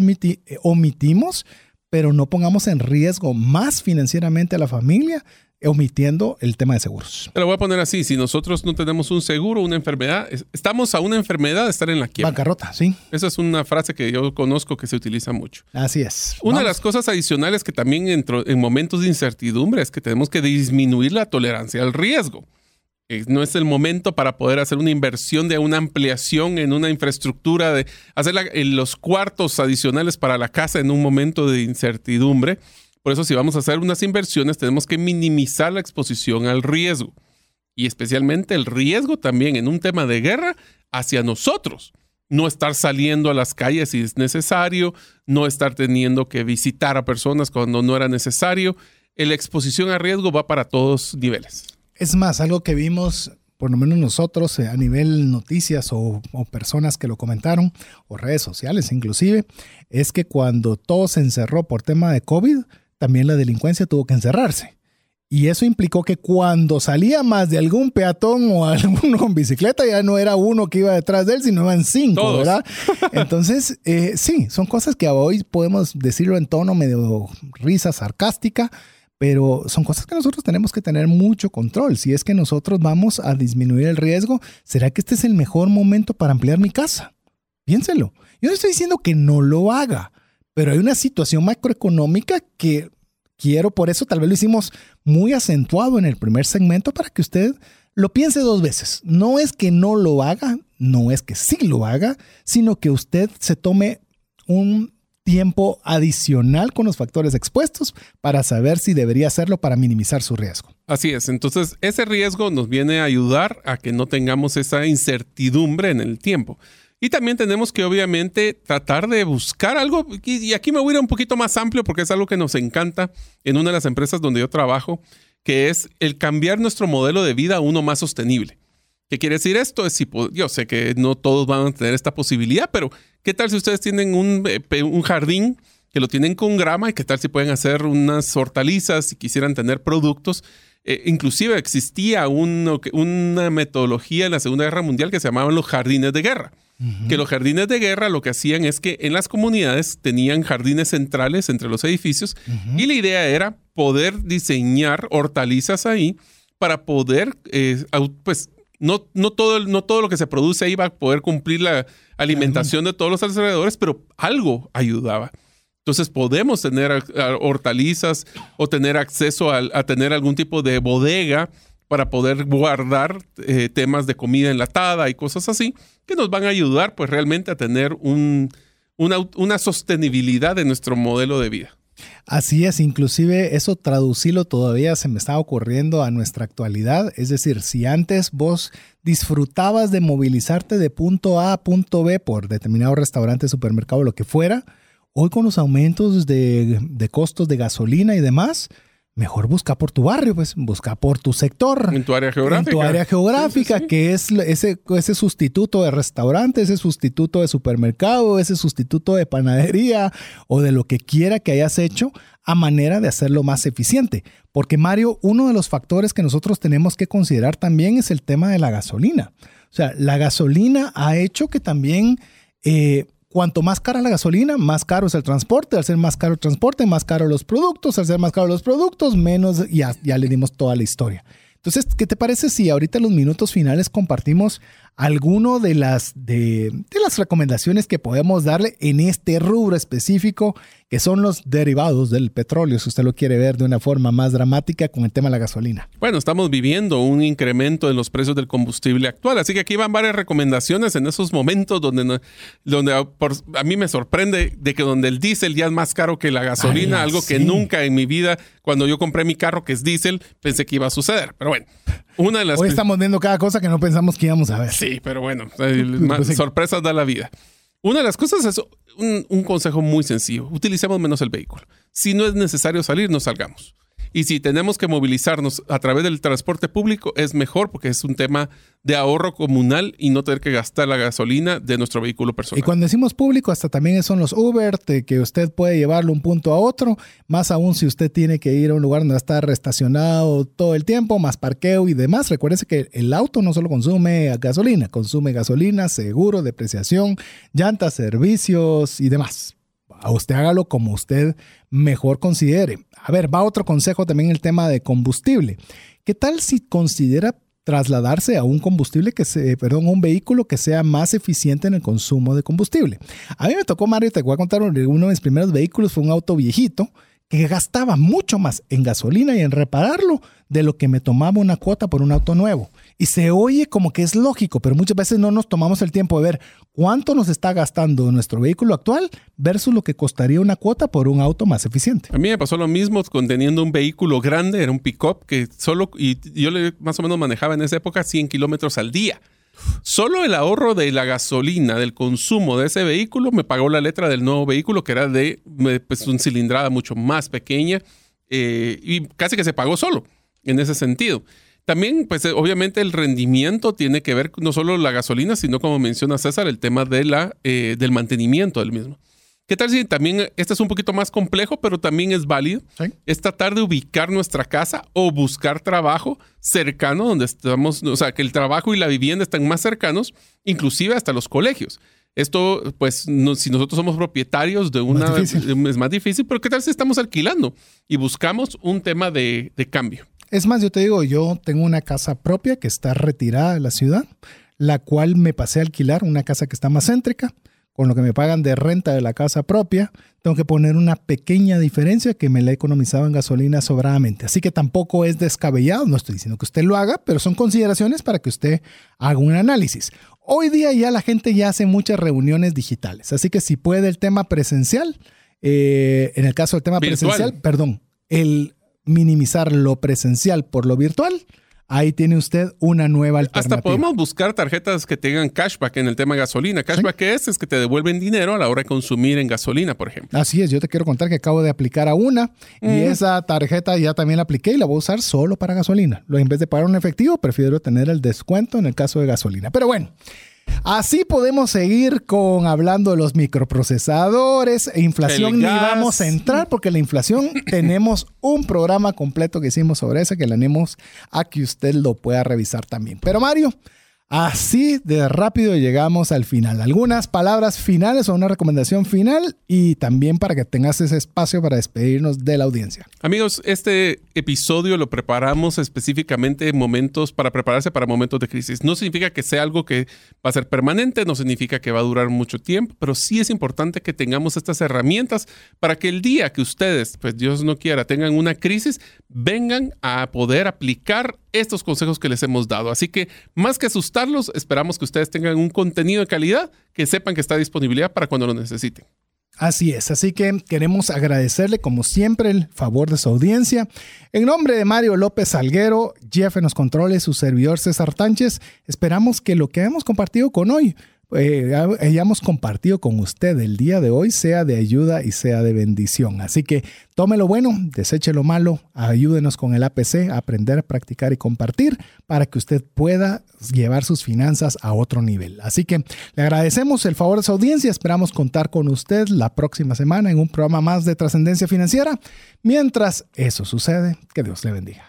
omitimos, pero no pongamos en riesgo más financieramente a la familia omitiendo el tema de seguros. Te lo voy a poner así, si nosotros no tenemos un seguro, una enfermedad, estamos a una enfermedad de estar en la quiebra. Bancarrota, sí. Esa es una frase que yo conozco que se utiliza mucho. Así es. Una de las cosas adicionales que también entro en momentos de incertidumbre es que tenemos que disminuir la tolerancia al riesgo. No es el momento para poder hacer una inversión de una ampliación en una infraestructura, de hacer los cuartos adicionales para la casa en un momento de incertidumbre por eso si vamos a hacer unas inversiones tenemos que minimizar la exposición al riesgo y especialmente el riesgo también en un tema de guerra hacia nosotros. no estar saliendo a las calles si es necesario, no estar teniendo que visitar a personas cuando no era necesario. La exposición a riesgo va para todos niveles. Es más, algo que vimos, por lo menos nosotros, eh, a nivel noticias o, o, personas que lo comentaron, o redes sociales inclusive, es que cuando todo se encerró por tema de COVID, también la delincuencia tuvo que encerrarse. Y eso implicó que cuando salía más de algún peatón o alguno con bicicleta, ya no era uno que iba detrás de él, sino eran cinco, ¿verdad? Entonces, eh, sí, son cosas que hoy podemos decirlo en tono medio risa sarcástica, pero son cosas que nosotros tenemos que tener mucho control. Si es que nosotros vamos a disminuir el riesgo, ¿será que este es el mejor momento para ampliar mi casa? Piénselo. Yo no estoy diciendo que no lo haga, pero hay una situación macroeconómica que quiero, por eso tal vez lo hicimos muy acentuado en el primer segmento para que usted lo piense dos veces. No es que no lo haga, no es que sí lo haga, sino que usted se tome un tiempo adicional con los factores expuestos para saber si debería hacerlo para minimizar su riesgo. Así es, entonces ese riesgo nos viene a ayudar a que no tengamos esa incertidumbre en el tiempo. Y también tenemos que obviamente tratar de buscar algo, y aquí me voy a ir un poquito más amplio porque es algo que nos encanta en una de las empresas donde yo trabajo, que es el cambiar nuestro modelo de vida a uno más sostenible. ¿Qué quiere decir esto? Es si, yo sé que no todos van a tener esta posibilidad, pero ¿qué tal si ustedes tienen un, eh, jardín que lo tienen con grama y qué tal si pueden hacer unas hortalizas y quisieran tener productos? Eh, inclusive existía una metodología en la Segunda Guerra Mundial que se llamaban los jardines de guerra que los jardines de guerra lo que hacían es que en las comunidades tenían jardines centrales entre los edificios y la idea era poder diseñar hortalizas ahí para poder, eh, pues, no, no, todo, no todo lo que se produce ahí va a poder cumplir la alimentación de todos los alrededores, pero algo ayudaba. Entonces podemos tener hortalizas o tener acceso a, a tener algún tipo de bodega para poder guardar eh, temas de comida enlatada y cosas así, que nos van a ayudar pues realmente a tener un, una, sostenibilidad de nuestro modelo de vida. Así es, inclusive eso traducirlo todavía se me está ocurriendo a nuestra actualidad. Es decir, si antes vos disfrutabas de movilizarte de punto A a punto B por determinado restaurante, supermercado, lo que fuera, hoy con los aumentos de costos de gasolina y demás, mejor busca por tu barrio, pues busca por tu sector. En tu área geográfica. En tu área geográfica, que es ese, ese sustituto de restaurante, ese sustituto de supermercado, ese sustituto de panadería o de lo que quiera que hayas hecho a manera de hacerlo más eficiente. Porque Mario, uno de los factores que nosotros tenemos que considerar también es el tema de la gasolina. O sea, la gasolina ha hecho que también... Eh, Cuanto más cara la gasolina, más caro es el transporte. Al ser más caro el transporte, más caro los productos. Al ser más caro los productos, menos. Ya, ya le dimos toda la historia. Entonces, ¿qué te parece si ahorita en los minutos finales compartimos alguno de las, de, de, las recomendaciones que podemos darle en este rubro específico, que son los derivados del petróleo, si usted lo quiere ver de una forma más dramática con el tema de la gasolina. Bueno, estamos viviendo un incremento en los precios del combustible actual, así que aquí van varias recomendaciones en esos momentos donde, donde a mí me sorprende de que donde el diésel ya es más caro que la gasolina, algo que nunca en mi vida, cuando yo compré mi carro que es diésel, pensé que iba a suceder. Pero bueno, una de las... Hoy estamos viendo cada cosa que no pensamos que íbamos a ver. Sí, pero bueno, pues sorpresas da la vida. Una de las cosas es un, un, consejo muy sencillo. Utilicemos menos el vehículo. Si no es necesario salir, no salgamos. Y si tenemos que movilizarnos a través del transporte público, es mejor porque es un tema de ahorro comunal y no tener que gastar la gasolina de nuestro vehículo personal. Y cuando decimos público, hasta también son los Uber, de que usted puede llevarlo un punto a otro, más aún si usted tiene que ir a un lugar donde está estacionado todo el tiempo, más parqueo y demás. Recuérdese que el auto no solo consume gasolina, consume gasolina, seguro, depreciación, llantas, servicios y demás. A usted hágalo como usted mejor considere. A ver, va otro consejo también el tema de combustible. ¿Qué tal si considera trasladarse a un combustible que se, perdón, un vehículo que sea más eficiente en el consumo de combustible? A mí me tocó, Mario, te voy a contar, uno de mis primeros vehículos fue un auto viejito que gastaba mucho más en gasolina y en repararlo de lo que me tomaba una cuota por un auto nuevo. Y se oye como que es lógico, pero muchas veces no nos tomamos el tiempo de ver cuánto nos está gastando nuestro vehículo actual versus lo que costaría una cuota por un auto más eficiente. A mí me pasó lo mismo con teniendo un vehículo grande, era un pick-up que solo, y yo más o menos manejaba en esa época 100 kilómetros al día. Solo el ahorro de la gasolina, del consumo de ese vehículo, me pagó la letra del nuevo vehículo, que era de pues, una cilindrada mucho más pequeña eh, y casi que se pagó solo en ese sentido. También, pues obviamente el rendimiento tiene que ver no solo la gasolina, sino como menciona César, el tema de la, eh, del mantenimiento del mismo. ¿Qué tal si también, este es un poquito más complejo, pero también es válido? Es tratar de ubicar nuestra casa o buscar trabajo cercano donde estamos, o sea, que el trabajo y la vivienda están más cercanos, inclusive hasta los colegios. Esto, pues, si nosotros somos propietarios de una, es más difícil, pero ¿qué tal si estamos alquilando y buscamos un tema de, de cambio? Es más, yo te digo, yo tengo una casa propia que está retirada de la ciudad, la cual me pasé a alquilar, una casa que está más céntrica con lo que me pagan de renta de la casa propia, tengo que poner una pequeña diferencia que me la he economizado en gasolina sobradamente. Así que tampoco es descabellado, no estoy diciendo que usted lo haga, pero son consideraciones para que usted haga un análisis. Hoy día ya la gente ya hace muchas reuniones digitales, así que si puede el tema presencial, eh, en el caso del tema presencial, perdón, el minimizar lo presencial por lo virtual, Ahí tiene usted una nueva alternativa. Hasta podemos buscar tarjetas que tengan cashback en el tema de gasolina. ¿Cashback qué es? Es que te devuelven dinero a la hora de consumir en gasolina, por ejemplo. Así es, yo te quiero contar que acabo de aplicar a una y esa tarjeta ya también la apliqué y la voy a usar solo para gasolina. En vez de pagar un efectivo, prefiero tener el descuento en el caso de gasolina. Pero bueno, Así podemos seguir con hablando de los microprocesadores e inflación. Ni vamos a entrar porque la inflación tenemos un programa completo que hicimos sobre eso que le animo a que usted lo pueda revisar también. Pero Mario, Así de rápido llegamos al final. Algunas palabras finales o una recomendación final y también para que tengas ese espacio para despedirnos de la audiencia. Amigos, este episodio lo preparamos específicamente momentos para prepararse para momentos de crisis. No significa que sea algo que va a ser permanente, no significa que va a durar mucho tiempo, pero sí es importante que tengamos estas herramientas para que el día que ustedes, pues Dios no quiera, tengan una crisis, vengan a poder aplicar estos consejos que les hemos dado. Así que más que asustarlos, esperamos que ustedes tengan un contenido de calidad que sepan que está a disponibilidad para cuando lo necesiten. Así es, así que queremos agradecerle como siempre el favor de su audiencia. En nombre de Mario López Salguero, Jeff en los controles, su servidor César Tánchez, esperamos que lo que hemos compartido con hoy eh, hayamos compartido con usted el día de hoy sea de ayuda y sea de bendición. Así que tome lo bueno, deseche lo malo, ayúdenos con el APC a aprender, practicar y compartir para que usted pueda llevar sus finanzas a otro nivel. Así que le agradecemos el favor de su audiencia, esperamos contar con usted la próxima semana en un programa más de trascendencia financiera. Mientras eso sucede, que Dios le bendiga.